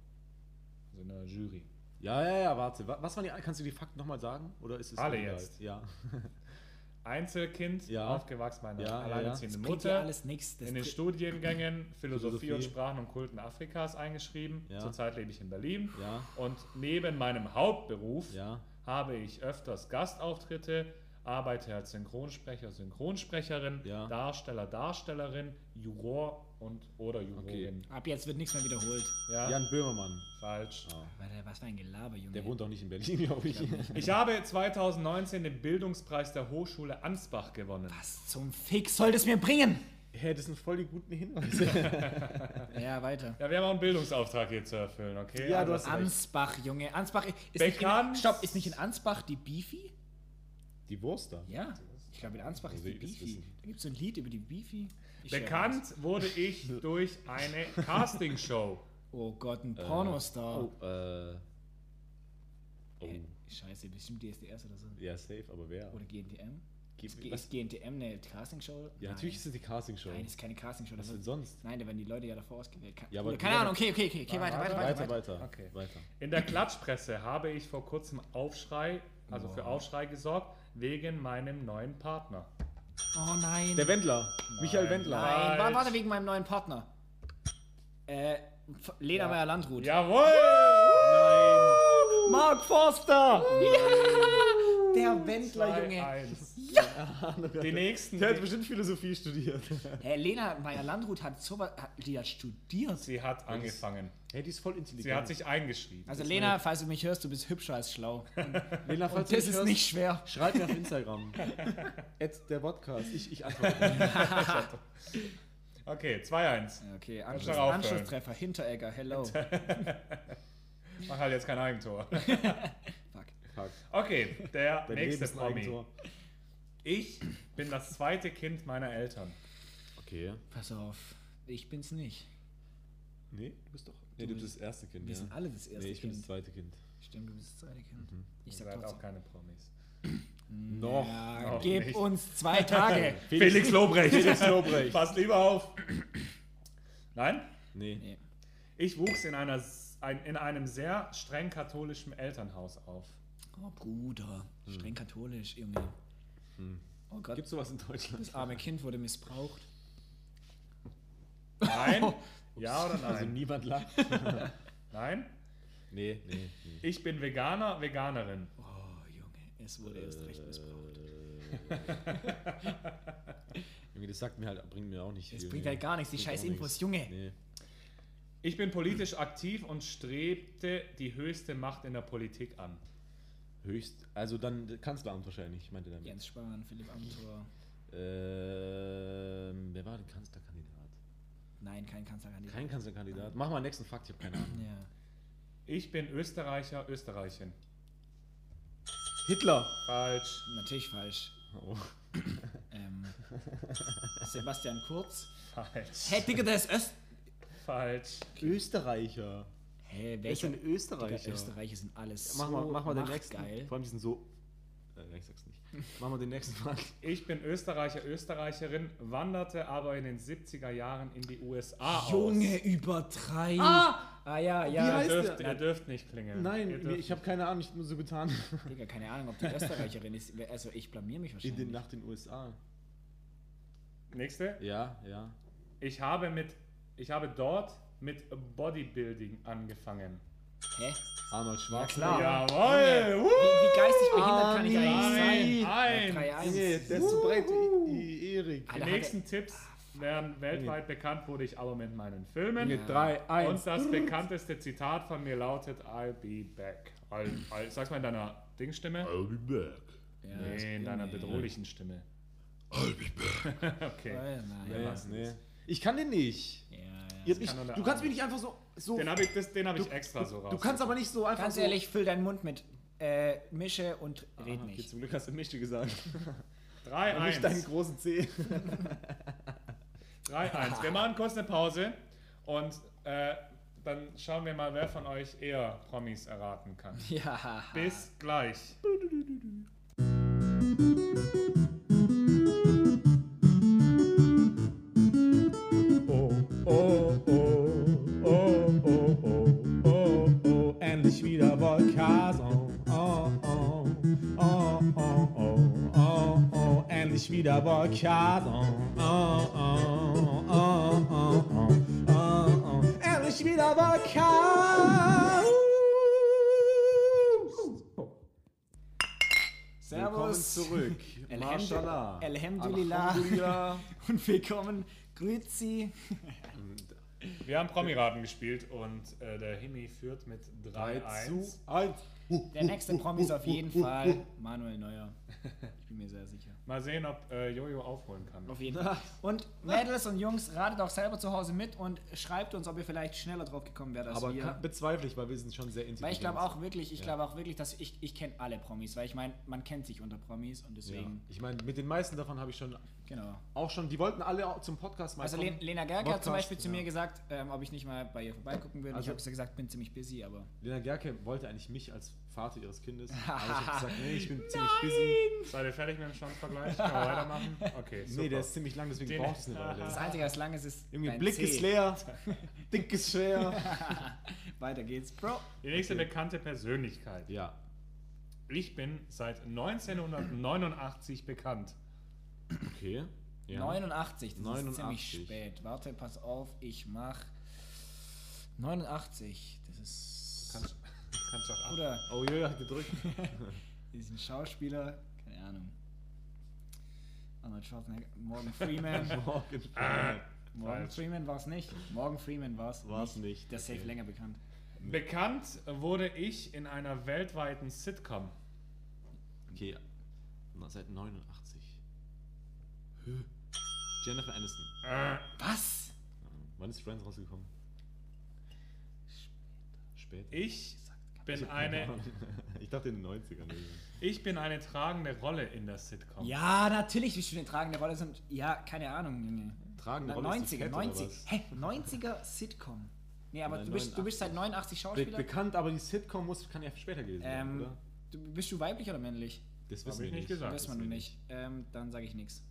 In der Jury. Ja, ja, ja, warte. Wa- Was waren die, kannst du die Fakten nochmal sagen? Oder ist es Alle egal? jetzt. Ja. Einzelkind, Ja. aufgewachsen bei einer Ja, ja, ja. alleinerziehenden dir Mutter. alles nichts. Das in den Studiengängen Philosophie, Philosophie. und Sprachen und Kulten Afrikas eingeschrieben. Ja. Zurzeit lebe ich in Berlin. Ja. Und neben meinem Hauptberuf Ja. habe ich öfters Gastauftritte, arbeite als Synchronsprecher, Synchronsprecherin, Ja. Darsteller, Darstellerin, Juror und oder Jurorin. Ab jetzt wird nichts mehr wiederholt. Ja, Jan Böhmermann. falsch. Warte, was für ein Gelaber, Junge. Der wohnt auch nicht in Berlin, glaube ich. Ich habe 2019 den Bildungspreis der Hochschule Ansbach gewonnen. Was zum Fick soll das mir bringen? Hä, das sind voll die guten Hinweise. Ja, weiter. Ja, wir haben auch einen Bildungsauftrag hier zu erfüllen, okay? Ja, du Also- hast recht. Ansbach, Junge. Ansbach ist Bekannt- Nicht in, Stopp, ist nicht in Ansbach die Beefy? Die Wurst da. Ja. Ich glaube, in Ansbach ist Also, die ich das Beefy. Da gibt es so ein Lied über die Beefy. Ich Bekannt wurde ich durch eine Castingshow. Oh Gott, ein Pornostar. Oh, äh. Oh. Äh, Scheiße, bestimmt DSDS oder so. Ja, safe, aber wer? Oder GNTM? Gib- Ist, G- was? ist GNTM eine Castingshow? Ja, natürlich ist es die Castingshow. Nein, das ist keine Castingshow. Was Das denn sonst? nein, da werden die Leute ja davor ausgewählt. Ke- Ja, aber die keine Ahnung, okay, okay, okay, okay weiter, weiter, weiter. Weiter, weiter. Okay. Weiter. In der Klatschpresse habe ich vor kurzem Aufschrei, also für Aufschrei gesorgt, wegen meinem neuen Partner. Oh nein. Der Wendler. Michael Wendler. nein, wa- Falsch. warte wegen meinem neuen Partner. Äh, F- Lena Meyer-Landrut. Jawohl! Mark Forster! Ja! Der Wendler, Junge. 2-1. Die nächsten. Der hat bestimmt Philosophie studiert. Hey, Lena Meyer-Landrut hat sowas, hat, die hat studiert. sie hat angefangen. Hey, die ist voll intelligent. Sie hat sich eingeschrieben. Also Lena, falls du mich hörst, du bist hübscher als schlau. Lena, falls Und du das mich ist hörst, nicht schwer. Schreib mir auf Instagram. At der Podcast. Ich, ich antworte. Okay, 2-1. Okay, Anschluss. Anschlusstreffer, Hinteregger, hello. Mach halt jetzt kein Eigentor. Fuck. Okay, der Dein nächste Leben ist ein Promi. Ich bin das zweite Kind meiner Eltern. Okay. Pass auf, ich bin's nicht. Nee, du bist doch. Nee, du bist das erste Kind. Wir ja. sind alle das erste Nee, ich bin das Kind. zweite Kind. Stimmt, du bist das zweite Kind. Ich Ihr sag seid auch keine Promis. Noch. Ja, noch gib nicht. uns zwei Tage. Felix Lobrecht. Felix Lobrecht. Pass lieber auf. Nein? Nee. Nee. Ich wuchs in, einer, in einem sehr streng katholischen Elternhaus auf. Oh, Bruder. Streng katholisch, Junge. Oh Gott, Gibt's sowas in Deutschland? das arme Kind wurde missbraucht. Nein? Ja oder Also nein? niemand lacht. Nein? Nee, nee, nee. Ich bin Veganer, Veganerin. Oh, Junge, es wurde erst recht missbraucht. Irgendwie, das sagt mir halt, bringt mir auch nicht viel. Es bringt halt gar nichts, die scheiß Infos, nichts. Junge. Nee. Ich bin politisch aktiv und strebte die höchste Macht in der Politik an. Höchst, also dann Kanzleramt wahrscheinlich, meinte der. Jens Spahn, Philipp Amthor. Ähm, wer war denn Kanzlerkandidat? Nein, kein Kanzlerkandidat. Kein Kanzlerkandidat. Mach mal nächsten Fakt, ich habe keine Ahnung. Ja. Ich bin Österreicher, Österreichin. Hitler. Falsch. Natürlich falsch. Oh. Ähm, Sebastian Kurz. Falsch. Hä, Digga, der ist Öst... Falsch. Österreicher. Hä, welcher denn Österreicher? Digga, Österreicher sind alles Mach mal, so mach mal den nächsten. geil. Vor allem die sind so Äh, ich sag's nicht. Machen wir den nächsten Fakt. Ich bin Österreicher, Österreicherin, wanderte aber in den 70er Jahren in die USA Junge, aus. übertreib. Ah! Ah ja, Wie ja. Ihr heißt dürft, der? ihr dürft nicht klingeln. Nein, Ihr dürft ich habe keine Ahnung, ich hab nur so getan. Digga, keine Ahnung, ob die Österreicherin ist. Also ich blamier mich In wahrscheinlich. den, nach den USA. Nächste. Ja, ja. Ich habe mit, ich habe dort mit Bodybuilding angefangen. Hä? Arnold klar. Schwarzenegger. Jawohl! Wie, wie geistig behindert kann ich eigentlich Ein, sein? ein. 3-1. Nee, der ist zu breit, Erik. Die nächsten Tipps werden weltweit bekannt, wurde ich aber mit meinen Filmen. Junge, 3, Und 1. das bekannteste Zitat von mir lautet I'll be back. I'll, I'll, sag's mal in deiner Dingstimme. I'll be back. Ja, Nee, in deiner bedrohlichen Stimme. I'll be back. Okay. Oh, nein. Nee, nee. Ich kann den nicht. Ja, ja. Mich, kann du kannst mich nicht einfach so. so Den habe ich, das- den hab ich extra so raus. du kannst aber nicht so einfach Ganz so. ehrlich, füll deinen Mund mit äh, Mische und red Ah, okay, nicht. zum Glück hast du Mischte gesagt. Und nicht deinen 3-1. großen C. 3-1. Wir machen kurz eine Pause und äh, dann schauen wir mal, wer von euch eher Promis erraten kann. Ja. Bis gleich. Oh, oh, oh, oh, oh, endlich wieder Volkason. Oh, oh, oh, oh, oh, oh, oh, endlich wieder. Willkommen Servus. zurück. Mashallah. Alhamdulillah. Alhamdulillah. Und willkommen. Grüezi. Wir haben Promiraten gespielt und äh, der Himi führt mit 3 3-1. zu 1. Der nächste Promi auf jeden Fall Manuel Neuer. Ich bin mir sehr sicher. Mal sehen, ob äh, Jojo aufholen kann. Auf jeden Fall. Und Mädels und Jungs, ratet auch selber zu Hause mit und schreibt uns, ob ihr vielleicht schneller drauf gekommen wärt als Aber wir. kann, bezweifle ich, weil wir sind schon sehr intelligent. Weil ich glaube auch wirklich, ich Ja. glaube auch wirklich, dass ich, ich kenne alle Promis, weil ich meine, man kennt sich unter Promis und Ja. deswegen, Ich meine, mit den meisten davon habe ich schon genau. auch schon, die wollten alle auch zum Podcast mal Also kommen. Le Lena Gerke hat zum Podcast, Beispiel zu ja. mir gesagt, ähm, ob ich nicht mal bei ihr vorbeigucken würde. Also- ich habe gesagt, bin ziemlich busy, aber Lena Gerke wollte eigentlich mich als Vater ihres Kindes. aber ich habe gesagt, nee, ich bin ziemlich busy. Seid ihr fertig mit dem Schwanzvergleich? Können wir weitermachen? Okay, super. Nee, der ist ziemlich lang, deswegen Den- braucht es eine das Weile. Einzige, was lang ist, ist Irgendwie dein Blick C. ist leer, dick ist schwer. Weiter geht's, Bro. Die nächste Okay. bekannte Persönlichkeit. Ja, Ich bin seit 1989 bekannt. okay. Ja. 89, das ist 89. ziemlich spät. Warte, pass auf, ich mach 89. Das ist. Kannst, kannst auch ab. Oder Oh, hat gedrückt. ist ein Schauspieler, keine Ahnung. Arnold Schwarzenegger, Morgan Freeman. Morgen. Morgan Falsch. Freeman war es nicht. Morgan Freeman war es. War's nicht, Der ist safe okay. länger bekannt. Bekannt wurde ich in einer weltweiten Sitcom. Okay, na, seit 89. Hö. Jennifer Aniston. Äh, Was? Wann ist Friends rausgekommen? Spät. ich bin hab eine. Ich dachte in den 90ern. irgendwie. ich bin eine tragende Rolle in der Sitcom. Ja, natürlich, wie schon eine tragende Rolle sind. Ja, keine Ahnung, Junge. Tragende Na, Rolle ist die 90er, Cat oder 90. was? Hä, 90er Sitcom. Nee, aber Nein, du bist, du bist seit 89 Be Schauspieler. bekannt, aber die Sitcom muss, kann ja später gewesen sein, ähm, oder? du, bist du weiblich oder männlich? Das wissen ich wir nicht gesagt. Weiß man wissen noch wir nicht. Ähm, dann sage ich nichts.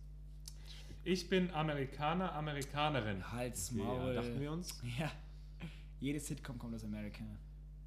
Ich bin Amerikaner, Amerikanerin. Halt's Okay, Maul. ja, dachten wir uns. Ja. Jede Sitcom kommt aus Amerika.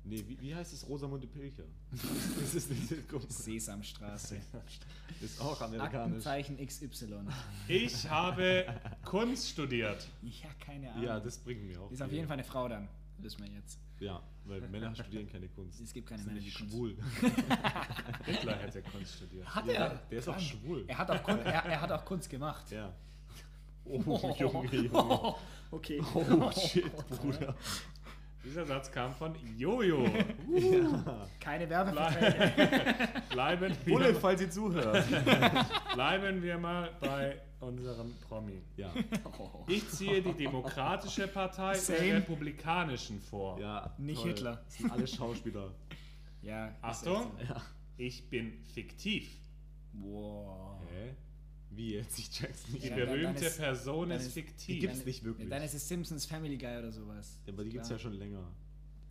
Nee, wie, wie heißt es? Rosamunde Pilcher. das ist eine Sitcom. Sesamstraße. Ist auch amerikanisch. Aktenzeichen XY. Ich habe Kunst studiert. Ja, keine Ahnung. Ja, das bringen wir auch. ist auf jeden Fall eine Frau dann. Wissen wir jetzt. Ja, weil Männer studieren keine Kunst. Es gibt keine Männer, die Kunst- schwul. Hitler hätte Kunst studiert. Hat Ja, er? der ist auch schwul. Er hat auch, Kun er, er hat auch Kunst gemacht. Ja. Oh, Junge, Junge. Okay. Oh, shit, Bruder. Dieser Satz kam von Jojo. Keine Werbeverträge. Bleiben Bulle, falls ihr zuhört. bleiben wir mal bei unserem Promi. Ja, Ich ziehe die Demokratische Partei der Same. Republikanischen vor. ja. Nicht toll. Hitler. Das sind alle Schauspieler. Ja. Achtung, Ja. ich bin fiktiv. Wow. Hä? Wie jetzt? Ich check's nicht. Die Ja, berühmte ist- Person ist ist- Die fiktiv. gibt's nicht wirklich. Dann ist es Simpsons Family Guy oder sowas. Ja, aber die gibt's ja schon länger.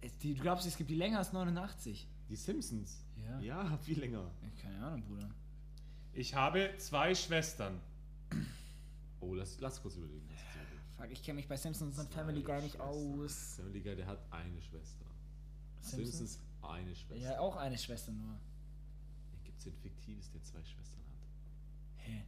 Es- Die, du glaubst, es gibt die länger als 89? Die Simpsons. Ja. Ja, viel länger. Keine Ahnung, Bruder. Ich habe zwei Schwestern. Oh, lass, lass kurz überlegen. Lass kurz überlegen. Fuck, ich kenne mich bei Simpsons und Family Guy nicht aus. Family Guy, der hat eine Schwester. Simpsons? Simpsons, eine Schwester. Ja, auch eine Schwester nur. Gibt es den Fiktives, der zwei Schwestern hat? Hä?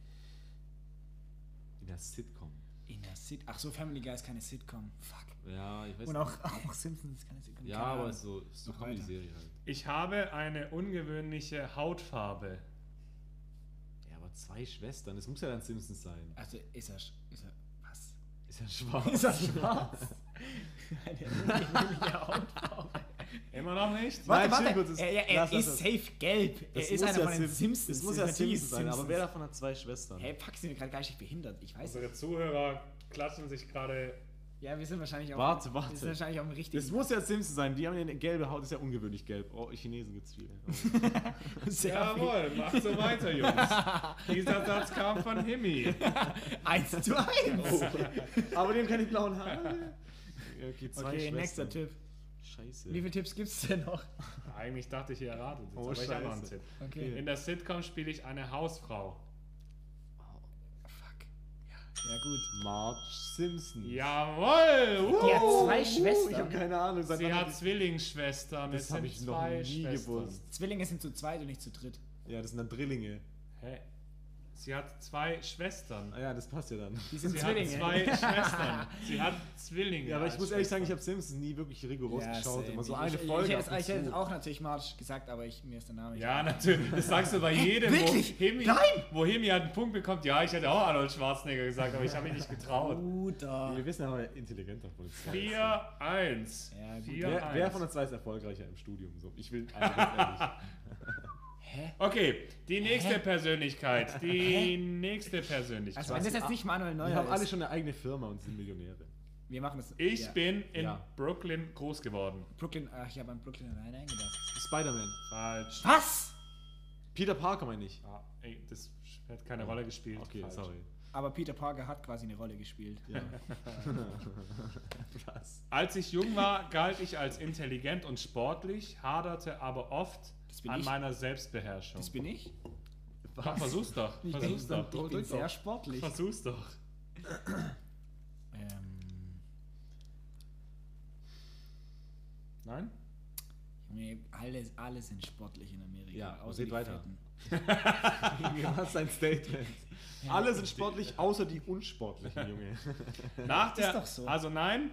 In der Sitcom. In der Sit. Ach so, Family Guy ist keine Sitcom. Fuck. Ja, ich weiß Und nicht. auch, auch Simpsons ist keine Sitcom. Ja, Keine aber Ahnung. so, kommt die. Serie halt. Ich habe eine ungewöhnliche Hautfarbe. Ja, aber zwei Schwestern, das muss ja dann Simpsons sein. Also ist er. Ist er. Was? Ist ja schwarz. Ist er schwarz? eine ungewöhnliche Hautfarbe. Immer noch nicht? Warte, Nein, warte. das ist- er er, lass, ist lass. safe gelb. Er Das ist muss einer ja von den Sim- Simpsons. Das muss ja Simpsons sein, aber wer davon hat zwei Schwestern? Hey, fuck, sind wir gerade geistig behindert? Ich weiß nicht. Unsere Zuhörer klatschen sich gerade. Ja, wir sind wahrscheinlich auch. Warte, warte. Wir sind wahrscheinlich auch im richtigen. Das muss ja Simpsons sein, die haben ja eine gelbe Haut, ist ja ungewöhnlich gelb. Oh, Chinesen gibt's viele. Sehr Jawohl, macht so weiter, Jungs. Dieser Satz kam von Himmi. Eins zu eins. aber die haben keine blauen Haare. Okay, zwei okay, Schwestern. nächster Tipp. Scheiße. Wie viele Tipps gibt's denn noch? Eigentlich dachte ich, ihr erratet es, Oh, aber ich habe noch einen Scheiße. Tipp. Okay. In der Sitcom spiele ich eine Hausfrau. Fuck. Ja, gut. Marge Simpson. Jawohl! Uh! Die hat zwei Ich Schwestern. habe keine Ahnung. Seit Sie hat die- Zwillingsschwestern. Das Es hab sind ich noch nie Schwestern. gewusst. Zwillinge sind zu zweit und nicht zu dritt. Ja, das sind dann Drillinge. Hä? Sie hat zwei Schwestern. Ah ja, das passt ja dann. Die sind Sie Zwillinge. hat zwei Schwestern. Sie hat Zwillinge. Ja, aber ich muss ehrlich sagen, ich habe Simpsons nie wirklich rigoros Ja, geschaut. Immer so eine ich, Folge. Ich, ich hätte zu. auch natürlich Marge gesagt, aber ich, mir ist der Name nicht Ja, natürlich. Das sagst du bei jedem, Wirklich? wo Hemi, Nein! wo Hemi halt einen Punkt bekommt. Ja, ich hätte auch Arnold Schwarzenegger gesagt, aber ich habe mich nicht getraut. Bruder. Wir wissen aber intelligenter uns. 4-1. Ja, gut. 4-1. Wer, wer von uns zwei ist erfolgreicher im Studium? So, ich will also. Hä? Okay, die nächste Hä? Persönlichkeit. Die nächste Persönlichkeit. Also wenn das jetzt nicht Manuel Neuer Wir haben alle schon eine eigene Firma und sind Millionäre. Wir machen das. ich ja. bin in Ja. Brooklyn groß geworden. Brooklyn. Ach, ich habe an Brooklyn alleine eingedacht. Spider-Man. Falsch. Was? Peter Parker meine ich. Ah, ey, das hat keine Rolle gespielt. Okay, Falsch. sorry. Aber Peter Parker hat quasi eine Rolle gespielt. Ja. Was? Als ich jung war, galt ich als intelligent und sportlich, haderte aber oft Das bin an ich. meiner Selbstbeherrschung. Das bin ich. Komm, versuch's doch. Ich Versuch's bin, doch. ich bin sehr doch. sportlich. Versuch's doch. Ähm, Nein? Junge, alle, sind sportlich in Amerika. Ja, außer die weiter. Fetten. Was ein Statement. Alle sind sportlich, außer die unsportlichen, Junge. Nach der, doch so. Also nein,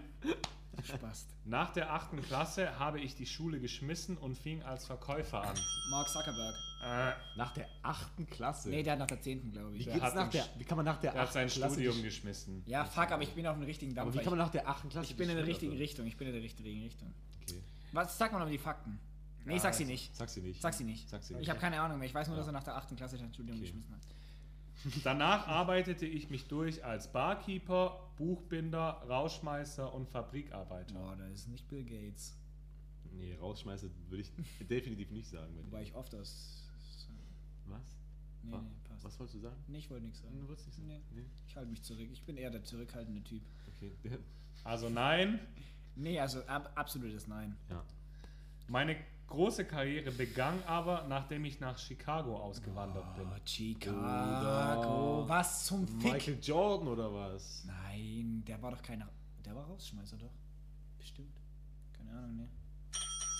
Spast. nach der achten Klasse habe ich die Schule geschmissen und fing als Verkäufer an. Mark Zuckerberg. Äh, Nach der achten Klasse. Nee, der hat nach der 10. glaube wie, ich. geht's hat nach der, Sch- wie kann man nach der er hat sein achten Klasse Studium gesch- geschmissen. Ja, fuck, aber ich bin auf dem richtigen Aber Dampfer. wie kann man nach der achten Klasse ich bin in der richtigen werden? Richtung. Ich bin in der richtigen Richtung. Okay. Was, sag mal noch die Fakten. Nee, Ja, sag sie also- nicht. Sag sie nicht. Sag sie nicht. Sag sie Ich nicht. habe keine Ahnung mehr. Ich weiß nur, Ja. dass er nach der 8. Klasse sein Studium Okay. geschmissen hat. Danach arbeitete ich mich durch als Barkeeper, Buchbinder, Rauschmeißer und Fabrikarbeiter. Boah, das ist nicht Bill Gates. Nee, rausschmeißen würde ich definitiv nicht sagen. Wenn Wobei ich oft aus. Was? Nee, Wa- nee, passt. Was wolltest du sagen? Nee, ich wollte nichts sagen. Du wolltest nicht sagen? Nee. Nee. Ich halte mich zurück. Ich bin eher der zurückhaltende Typ. Okay. Also nein, Nee, also ab, absolutes Nein. Ja. meine große Karriere begann aber, nachdem ich nach Chicago ausgewandert bin. Oh, Chicago. Bruder. Was zum Fick? Michael Jordan oder was? Nein, der war doch keiner. Der war Rausschmeißer doch. Bestimmt. Keine Ahnung, ne?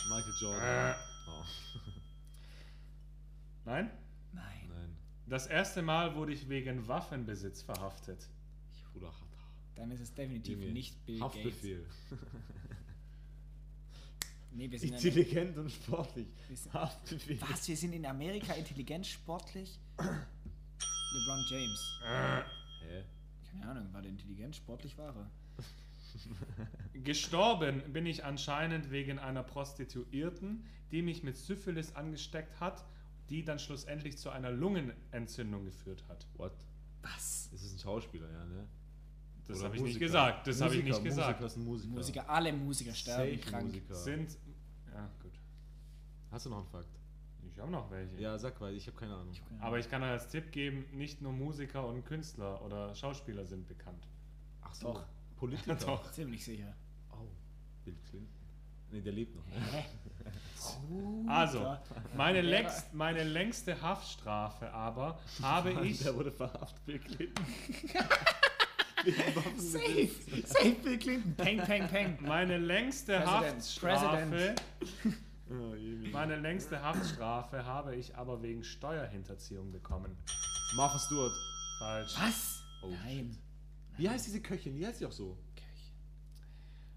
Michael Jordan. Äh. Oh. Nein? Nein. Nein. Das erste Mal wurde ich wegen Waffenbesitz verhaftet. Bruder, Dann ist es definitiv Junge. nicht Bill Gates. Nee, wir sind, in, Intelligent und sportlich. wir. Was? Wir sind in Amerika intelligent, sportlich? LeBron James. Hä? Keine Ahnung, war der intelligent, sportlich war er. Gestorben bin ich anscheinend wegen einer Prostituierten, die mich mit Syphilis angesteckt hat, die dann schlussendlich zu einer Lungenentzündung geführt hat. What? Was? Das ist ein Schauspieler, ja, ne? Das habe ich nicht gesagt. Das habe ich nicht gesagt. Musiker sind Musiker. Musiker, alle Musiker sterben Safe krank. Musiker. Sind. Ja, gut. Hast du noch einen Fakt? Ich habe noch welche. Ja, sag mal, ich habe keine Ahnung. Ich hab keine Aber ich kann als Tipp geben, nicht nur Musiker und Künstler oder Schauspieler sind bekannt. Ach so. Doch. Politiker. Doch. Ziemlich sicher. Oh, Bill Clinton. Nee, der lebt noch. Also, meine, längst, meine längste Haftstrafe aber habe ich. Der wurde verhaftet, Bill Clinton. Safe! Safe Bill Clinton! Peng, peng, peng! Meine längste Haftstrafe. Meine längste Haftstrafe habe ich aber wegen Steuerhinterziehung bekommen. Martha Stewart. Falsch. Was? Oh, Nein. Wie heißt diese Köchin? Wie heißt sie auch so?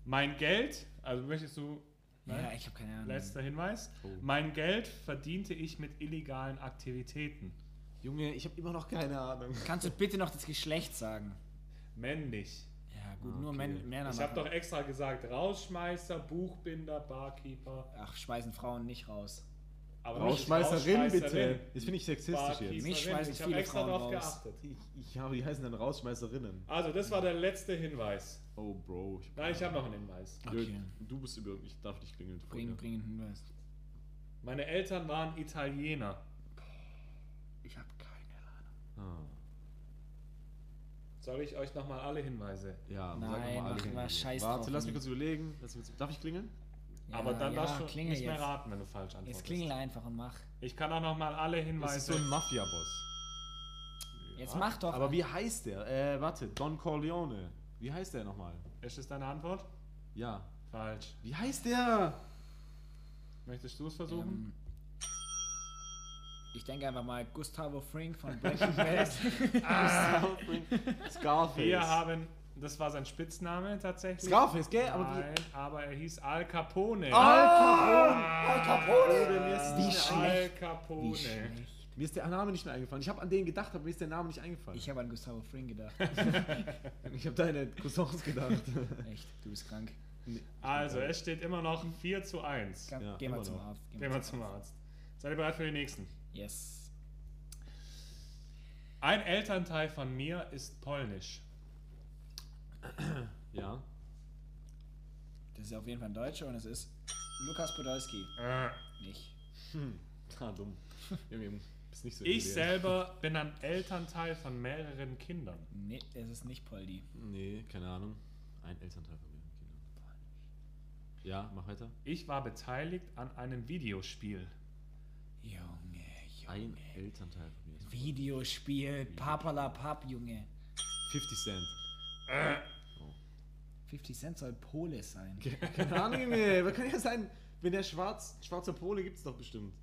Mein Geld, also möchtest du. Ja, Nein? ich habe keine Ahnung. Letzter Hinweis. Oh. Mein Geld verdiente ich mit illegalen Aktivitäten. Junge, ich habe immer noch keine Ahnung. Kannst du bitte noch das Geschlecht sagen? Männlich. Ja, gut, Ah, nur okay. Män Männer Ich habe doch extra gesagt, Rausschmeißer, Buchbinder, Barkeeper. Ach, schmeißen Frauen nicht raus. Aber Rausschmeißerin, bitte. Das finde ich sexistisch jetzt. Mich schmeißen Ich habe viele extra Frauen darauf raus. geachtet. Ich, ich habe, die heißen dann Rausschmeißerinnen. Also, das war der letzte Hinweis. Oh, Bro. Ich, Nein, ich habe noch einen Hinweis. Okay. Du bist über. Ich darf nicht klingeln. Bring, bring einen Hinweis. Meine Eltern waren Italiener. Ich habe keine Ahnung. Ah. Soll ich euch nochmal alle Hinweise? Ja, Nein, sag mal alle mach Hinweise. mal Scheiß Warte, drauf, lass mich kurz überlegen. Lass mich kurz, darf ich klingeln? Ja, Aber dann ja, darfst du nicht mehr jetzt. raten, wenn du falsch antwortest. Jetzt klingel einfach und mach. Ich kann auch nochmal alle Das ist Hinweise. so ein Mafia-Boss. Jetzt mach doch. Aber wie heißt der? Äh, warte. Don Corleone. Wie heißt der nochmal? Ist das deine Antwort? Ja. Falsch. Wie heißt der? Möchtest du es versuchen? Ähm, ich denke einfach mal Gustavo Fring von Breaking Bad. Scarface. Wir haben, das war sein Spitzname tatsächlich. Scarface, gell? Aber Nein, aber er hieß Al Capone. Al Capone! Al Capone! Mir ist, Wie mehr Al schlecht. Capone. Wie schlecht. mir ist der Name nicht mehr eingefallen. Ich habe an den gedacht, aber mir ist der Name nicht eingefallen. Ich habe an Gustavo Fring gedacht. Ich habe deine Cousins gedacht. Echt, du bist krank. Also, es steht immer noch 4 zu 1. Geh Ja, geh mal zum noch. Arzt. Geh Gehen wir zum Arzt. Seid ihr bereit für den nächsten? Yes. Ein Elternteil von mir ist polnisch. Ja. Das ist auf jeden Fall ein Deutscher und es ist Lukas Podolski. Äh, Nicht. Hm. Ah, dumm. Bist nicht so Ich intelligent. selber bin ein Elternteil von mehreren Kindern. Nee, es ist nicht Poldi. Nee, keine Ahnung. Ein Elternteil von mir. Kinder. Ja, mach weiter. Ich war beteiligt an einem Videospiel. Junge, Ein. Elternteil von mir. ist Videospiel, Papalapap, Junge. 50 Cent. 50 Cent soll Pole sein. Keine Ahnung, Junge. Was kann ja sein? Wenn der schwarz, schwarze Pole gibt's doch bestimmt.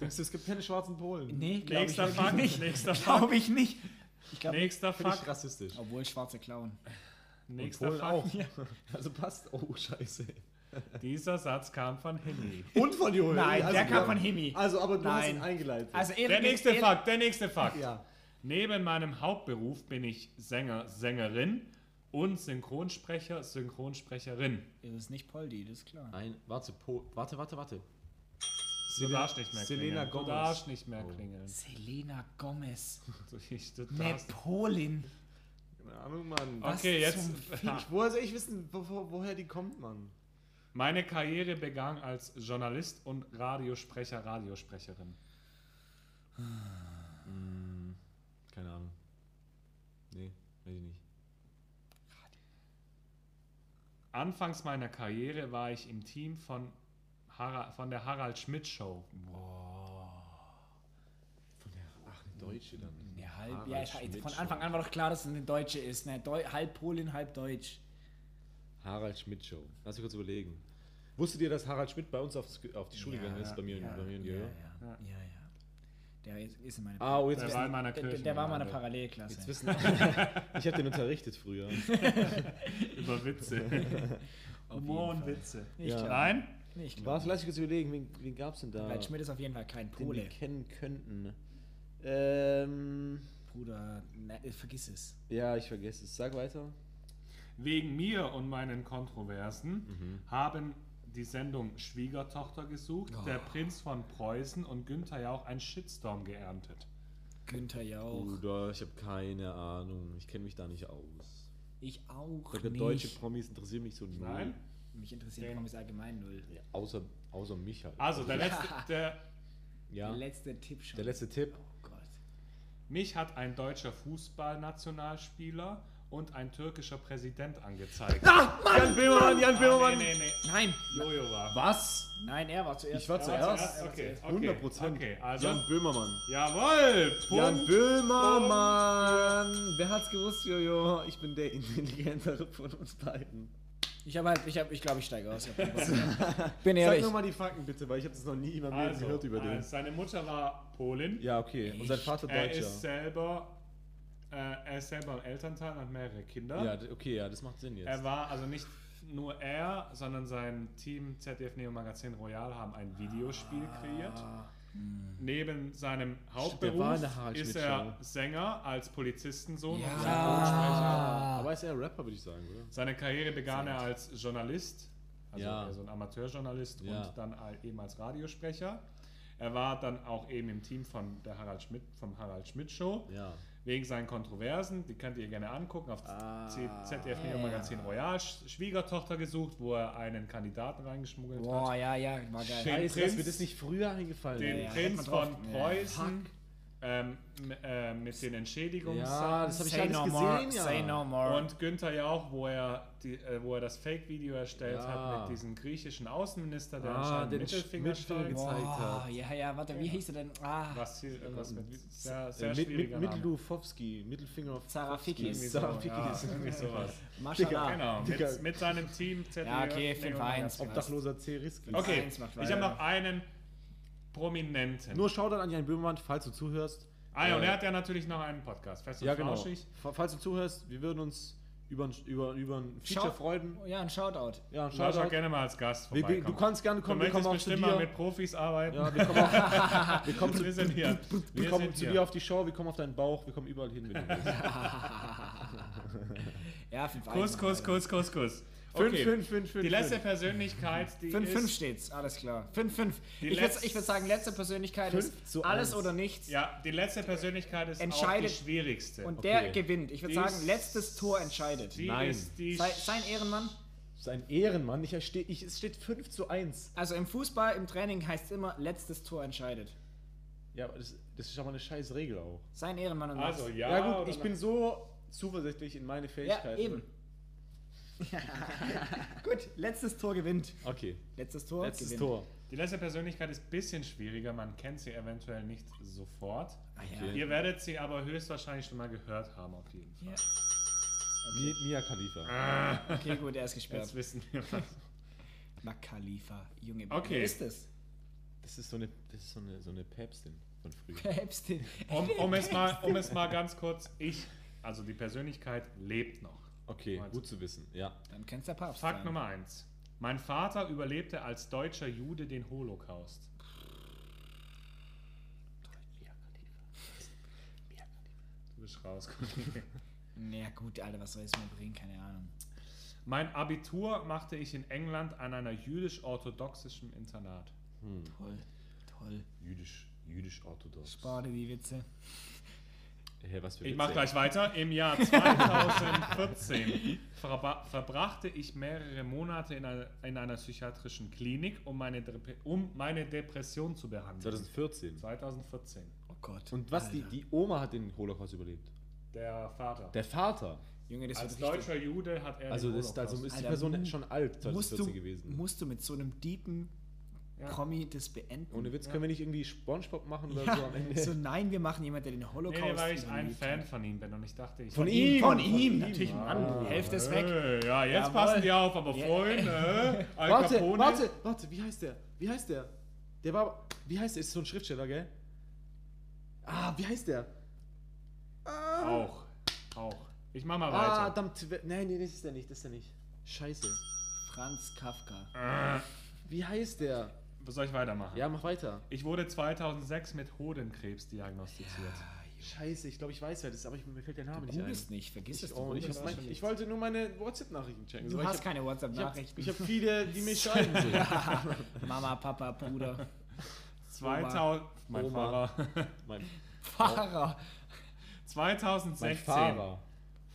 Denkst du, es gibt keine schwarzen Polen? Nee, glaube ich Fakt, nicht. nächster Fakt. Glaube ich nicht. Ich glaube, Nächster Fakt. rassistisch. obwohl schwarze Klauen. Nächster Fakt. auch. Also passt. Oh, scheiße. Dieser Satz kam von Henry. Und von Joel. Nein, also, der kam ja. von Himi. Also, aber du hast Nein. ihn eingeleitet. Also Der Erik nächste ist- Fakt, der nächste Fakt. ja. Neben meinem Hauptberuf bin ich Sänger, Sängerin und Synchronsprecher, Synchronsprecherin. Es ist nicht Poldi, das ist klar. Ein, warte, Po, warte, warte, warte. Du Selena- darfst nicht mehr Selena klingeln. Gomez. Du darfst nicht mehr Oh. klingeln. Selena Gomez. Ne darfst. Polin. Keine Ahnung, Mann. Was Okay, jetzt. zum Ich, woher soll ich wissen, wo, wo, woher die kommt, Mann? Meine Karriere begann als Journalist und Radiosprecher, Radiosprecherin. Hm, keine Ahnung. Nee, weiß ich nicht. Anfangs meiner Karriere war ich im Team von, Hara, von der Harald Schmidt Show. Von der, ach, eine Deutsche dann. Ja, halb, Harald ja, Schmidt von. Anfang an war doch klar, dass es eine Deutsche ist. Ne? Deu halb Polin, halb Deutsch. Harald Schmidt Show. Lass mich kurz überlegen. Wusstet ihr, dass Harald Schmidt bei uns aufs, auf die Schule gegangen ist? Bei mir, ja, bei mir in die ja, ja, ja, ja. Der ist, ist in meiner Ah, oh, jetzt Der wissen, war in meiner der, Kirche. der war in der Parallelklasse. jetzt wissen ich habe den unterrichtet früher. Über Witze. Humor und. Witze. Nicht Ja. Nein? Nicht klar. Warte, lass kurz überlegen, wen, wen gab es denn da? Weil Schmidt ist auf jeden Fall kein den wir Pole. kennen könnten. Ähm, Bruder, ne, vergiss es. ja, ich vergesse es. Sag weiter. Wegen mir und meinen Kontroversen Mhm. haben die Sendung Schwiegertochter gesucht, Oh. der Prinz von Preußen und Günther Jauch einen Shitstorm geerntet. Günther Jauch. Bruder, ich habe keine Ahnung. Ich kenne mich da nicht aus. Ich auch Sogar nicht. deutsche Promis interessieren mich so null. Nein? Mich interessiert Den- Promis allgemein null. Ja, außer, außer mich halt. Also, der letzte, der, ja. Der letzte Tipp schon. Der letzte Tipp. Oh Gott. mich hat ein deutscher Fußballnationalspieler und ein türkischer Präsident angezeigt. Ah, Jan Böhmermann, Jan Ah, Böhmermann. nee, nee, nee. Nein. Jojo war. Was? Nein, er war zuerst. Ich war Er zuerst. Okay, okay. 100 Prozent. Okay, also. Jan Böhmermann. Jawohl! Jan Punkt. Böhmermann. Wer hat's gewusst, Jojo? Ich bin der intelligentere von uns beiden. Ich habe halt, ich habe, ich glaube, ich steige aus. Ich. Bin Sag ehrlich. nochmal die Fakten bitte, weil ich habe das noch nie in meinem Leben Also, gehört über den. äh, seine Mutter war Polin. Ja, okay. Und sein Vater Er Deutscher. ist selber, er ist selber Elternteil und hat mehrere Kinder. Ja, okay, ja, das macht Sinn jetzt. Er war also nicht nur er, sondern sein Team ZDF Neo Magazin Royal haben ein Videospiel kreiert. Neben seinem Hauptberuf ist er. Sänger als Polizistensohn Ja. und Synchronsprecher. Aber ist er Rapper, würde ich sagen, oder? Seine Karriere begann er als Journalist, also Ja. so ein Amateurjournalist Ja. und dann eben als Radiosprecher. Er war dann auch eben im Team von der Harald Schmidt, vom Harald Schmidt Show. Ja. Wegen seinen Kontroversen, die könnt ihr gerne angucken, auf Ah. ZDF Neo. Magazin Royal, Sch- Schwiegertochter gesucht, wo er einen Kandidaten reingeschmuggelt Boah, hat. ja, ja, war geil. Den Scheiße, Prinz- dass mir das nicht früher eingefallen Den Ja, ja, Prinz von. Preußen ähm, äh, mit den Entschädigungs... Ja, das habe ich Say alles no gesehen, more, ja. say no more. Und Günther Jauch, wo er, die, äh, wo er das Fake-Video erstellt Ja. hat mit diesem griechischen Außenminister, der Ah, anscheinend den Mittelfinger Mittelfinger zeigt. gezeigt. Hat. ja, ja, warte, wie hieß er denn? Ah, Was hier, irgendwas mit sehr, Äh, sehr mit, mit, Name. Mittelufowski, Mittelfinger auf Zarafikis. Irgendwie so, Zarafikis. ja, irgendwie sowas. Maschallah. Genau, mit, mit seinem Team ZDF. Ja, okay, Neo 5-1. Magazin. Obdachloser C-Riski. Okay, Eins macht ich habe noch einen Prominenten. Nur Shoutout an Jan Böhmermann, falls du zuhörst. ah ja, und Äh, er hat ja natürlich noch einen Podcast. Fest und Ja, genau. flauschig. Fa- Falls du zuhörst, wir würden uns über, ein- über, über ein Feature Schau- freuen. Ja, ein Shoutout. Ja, ein Schau Shoutout. gerne mal als Gast vorbeikommen. du kannst gerne du kommen, wir kommen auch zu bestimmt mal dir. mit Profis arbeiten. Ja, wir kommen, auch, wir kommen, zu, wir sind hier. wir Wir kommen sind zu hier. dir auf die Show, wir kommen auf deinen Bauch, wir kommen überall hin. Wenn du. Ja, 5-1. Kuss, Kuss, Kuss, Kuss, Kuss. Fünf, Okay. fünf, fünf, fünf, Die letzte. Persönlichkeit, die 5-5 ist... steht's, alles klar. 5-5. Die Ich würde würd sagen, letzte Persönlichkeit Fünf ist zu alles eins. oder nichts. Ja, die letzte Persönlichkeit ist Entscheidet- auch die schwierigste. Und Okay. der gewinnt. Ich würde sagen, letztes Tor entscheidet. die Nein. ist die... Sei, sein Ehrenmann. Sein Ehrenmann, ich, ich, es steht 5 zu 1. Also im Fußball, im Training heißt es immer, letztes Tor entscheidet. Ja, aber das, das ist aber eine scheiß Regel auch. Sein Ehrenmann und also, Max. ja, Ja, gut, ich bin so zuversichtlich in meine Ja, Fähigkeiten. eben. Gut, letztes Tor gewinnt. Okay, Letztes Tor letztes gewinnt. Tor. Die letzte Persönlichkeit ist ein bisschen schwieriger, man kennt sie eventuell nicht sofort. Ah, ja. Okay. Ihr werdet sie aber höchstwahrscheinlich schon mal gehört haben, auf jeden Fall. Ja. Mi- Mia Khalifa. Ah, Okay, gut, er ist gesperrt. jetzt wissen wir was. Mark Khalifa, Junge. Okay. Wer ist das? Das ist so eine, das ist so eine, so eine Päpstin von früher. Päpstin. Um, um, es mal, um es mal ganz kurz, ich, also die Persönlichkeit lebt noch. Okay, Meinst gut zu wissen, ja. Dann kennst du der Papst. Fakt sein. Nummer eins. Mein Vater überlebte als deutscher Jude den Holocaust. Du bist raus. Kollege. Ja gut, Alter, was soll es mir bringen? Keine Ahnung. Mein Abitur machte ich in England an einer jüdisch-orthodoxischen Internat. Toll, toll. Jüdisch, jüdisch-orthodox. Sparte die Witze. Hey, Ich mache gleich weiter. Im Jahr 2014 verba- verbrachte ich mehrere Monate in einer, in einer psychiatrischen Klinik, um meine, Dep- um meine Depression zu behandeln. 2014. 2014. Oh Gott. Und was, die, Alter. die Oma hat den Holocaust überlebt? Der Vater. Der Vater. Junge, das Als deutscher Jude hat er Also, den das, also ist die Alter, Person schon alt, musst 2014 du, gewesen. musst du mit so einem deepen Ja. Promi das beenden? Ohne Witz, Ja. können wir nicht irgendwie Spongebob machen oder ja, so am Ende? so nein, wir machen jemanden, der den Holocaust Nee, nee, weil ich ein Fan hat. von ihm bin und ich dachte, ich. Von ihm, ihm, von von ihm, ihm. natürlich, Ah. Mann, die Hälfte ist weg. Hey, ja, jetzt Jawohl. passen die auf, aber vorhin, äh, Al Warte, Capone. warte, warte, wie heißt der? Wie heißt der? Der war, wie heißt der? Ist so ein Schriftsteller, gell? Ah, wie heißt der? Ah, Auch, auch. Ich mach mal ah weiter. verdammt, we- nein, nee, das ist der nicht, das ist der nicht. Scheiße. Franz Kafka. Äh, Wie heißt der? Soll ich weitermachen? Ja, mach weiter. Ich wurde 2006 mit Hodenkrebs diagnostiziert. Scheiße, ich glaube, ich weiß, wer das ist, aber ich, mir fällt der Name Du nicht ein. googelst nicht, vergiss es. Ich, du oh, ich, mein, ich wollte nur meine WhatsApp-Nachrichten checken. Du weil hast ich hab, keine ich habe WhatsApp-Nachrichten. ich hab viele, die mich schreiben. So. Mama, Papa, Bruder, 2000, mein Oma. Fahrer. mein, Fahrer. 2016. mein Fahrer.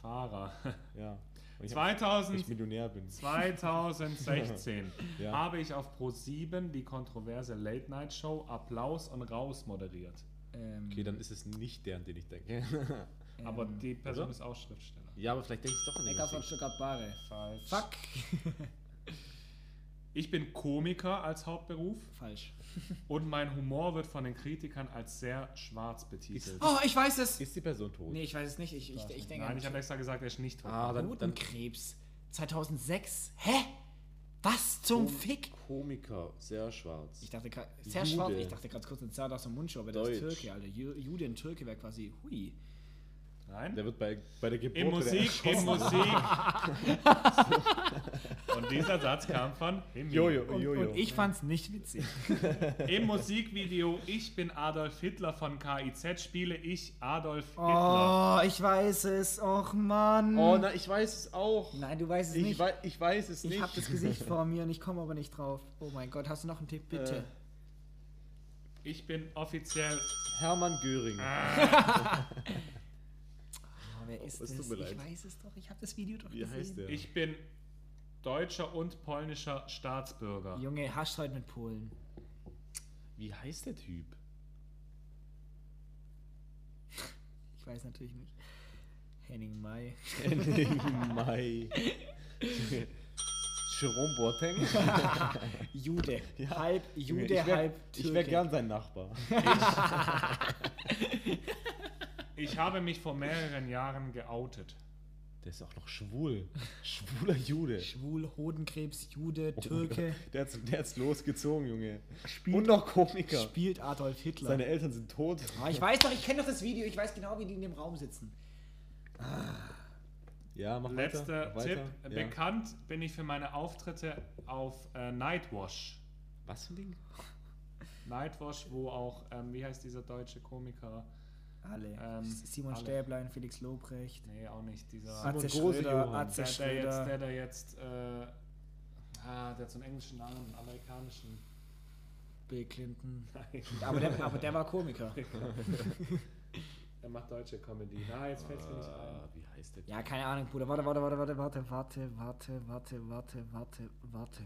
Fahrer. Ja. Und ich hab, weil 2000, ich Millionär bin. 2016 Ja. habe ich auf Pro7 die kontroverse Late-Night-Show Applaus und Raus moderiert. Ähm, Okay, dann ist es nicht der, an den ich denke. Aber Ähm, die Person oder? ist auch Schriftsteller. Ja, aber vielleicht denke ich doch an den Ecker von Musik. Stuttgart-Bare. Falsch. Fuck. Ich bin Komiker als Hauptberuf Falsch. und mein Humor wird von den Kritikern als sehr schwarz betitelt. Oh, ich weiß es. Ist die Person tot? Nee, ich weiß es nicht. Ich, ich, ich denke Nein, ich habe extra gesagt, er ist nicht tot. Ah, dann, dann Hodenkrebs. 2006. Hä? Was zum Fick? Komiker, sehr schwarz. Ich dachte gerade, sehr Jude. schwarz. Ich dachte gerade kurz ein aus dem Mundschuh, aber der ist Deutsch. Türke, Alter. Ju- Jude in Türke wäre quasi, hui. Nein. Der wird bei, bei der Geburt In Musik, in. Musik. Und dieser Satz kam von Himi. Jojo, Und, Jojo. und ich fand's nicht witzig. Im Musikvideo Ich bin Adolf Hitler von KIZ spiele ich Adolf Hitler. Oh, ich weiß es. Och, Mann. Oh, na, ich weiß es auch. Nein, du weißt es ich, nicht. wei ich weiß es ich nicht. habe das Gesicht vor mir und ich komme aber nicht drauf. Oh mein Gott, hast du noch einen Tipp, bitte? Äh. Ich bin offiziell. Hermann Göring. oh, wer ist es Ich weiß es doch. Ich habe das Video doch Wie gesehen. heißt der? Ich bin deutscher und polnischer Staatsbürger. Junge, hasst heute mit Polen. Wie heißt der Typ? Ich weiß natürlich nicht. Henning May. Henning Mai. Jerome Boateng. Jude. Ja. Halb Jude, ich wär, halb Türke. Ich wäre gern sein Nachbar. Ich habe mich vor mehreren Jahren geoutet. Der ist auch noch schwul. Schwuler Jude. Schwul, Hodenkrebs, Jude, Oh Türke. Der hat's, der hat's losgezogen, Junge. Spielt- Und noch Komiker. Spielt Adolf Hitler. Seine Eltern sind tot. Ah, ich weiß doch, ich kenne doch das Video. Ich weiß genau, wie die in dem Raum sitzen. Ja, mach Letzter weiter. mach Tipp. weiter. Ja. Bekannt bin ich für meine Auftritte auf äh, Nightwash. Was für ein Ding? Nightwash, wo auch, ähm, wie heißt dieser deutsche Komiker? Alle. Ähm, Simon alle. Stäblein, Felix Lobrecht. Nee, auch nicht. Dieser. Simon Atze Große Schröder. Atze der, der jetzt, der, Schröder. der jetzt, äh, ah, der hat so einen englischen Namen, einen amerikanischen. Bill Clinton. Nein, Aber der, aber der war Komiker. er macht deutsche Comedy. Na, jetzt fällt mir nicht ein. Ah, wie heißt der? Ja, keine Ahnung, Bruder. Warte, warte, warte, warte, warte, warte, warte, warte, warte, warte, warte.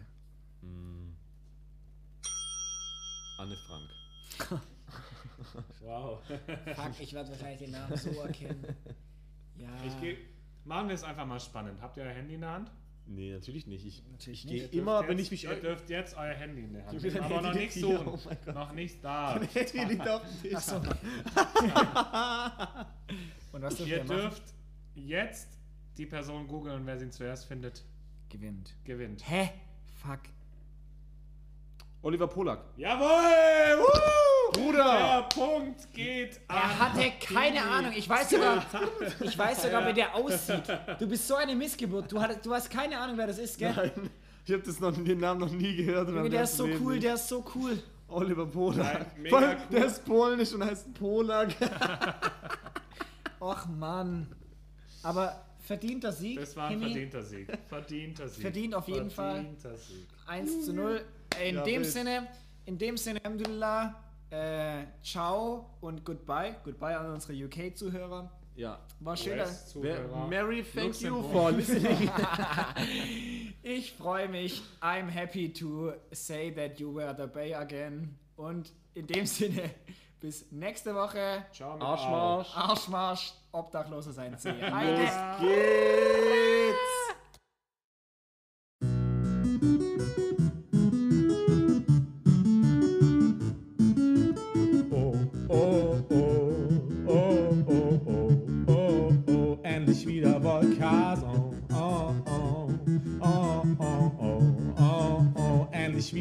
Hm. Anne Frank. Wow. Fuck, ich werde wahrscheinlich den Namen so erkennen. Ja. Ich geh, machen wir es einfach mal spannend. Habt ihr euer Handy in der Hand? Nee, natürlich nicht. Ich, Natürlich ich nicht. gehe Ihr immer, dürft wenn jetzt, ich mich. Ihr dürft jetzt euer Handy in der Hand Ich nehmen. Aber noch nicht suchen. Oh mein Gott. noch nicht da. Handy liegt auf dem Tisch. Achso. Und was Ihr machen? dürft jetzt die Person googeln und wer sie zuerst findet, Gewinnt. gewinnt. Hä? Fuck. Oliver Polak. Jawohl! Woo! Der Bruder! Punkt geht Er an hatte keine Ahnung. Ich weiß sogar, ich weiß sogar, wie der aussieht. Du bist so eine Missgeburt. Du, hattest, du hast keine Ahnung, wer das ist, gell? Nein, ich habe den Namen noch nie gehört. Junge, der ist so cool, nicht. der ist so cool. Oliver Polak. Nein, cool. Der ist polnisch und heißt Polak. Och Mann. Aber verdienter Sieg. Das war ein Himi. verdienter Sieg. Verdienter Sieg. Verdient auf jeden Fall. Sieg. 1 zu 0. In Ja, dem wild. Sinne, in dem Sinne, Alhamdulillah, äh, ciao und goodbye. Goodbye an unsere UK-Zuhörer. Ja. War schön. Mary, thank you Luxemburg. for listening. Ich freue mich. I'm happy to say that you were the Bay again. Und in dem Sinne, bis nächste Woche. Ciao Arschmarsch. Arschmarsch, Obdachlose sein C. Los geht's.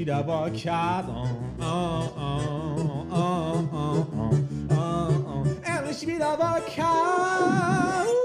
vida bochada. Ela espira bochada.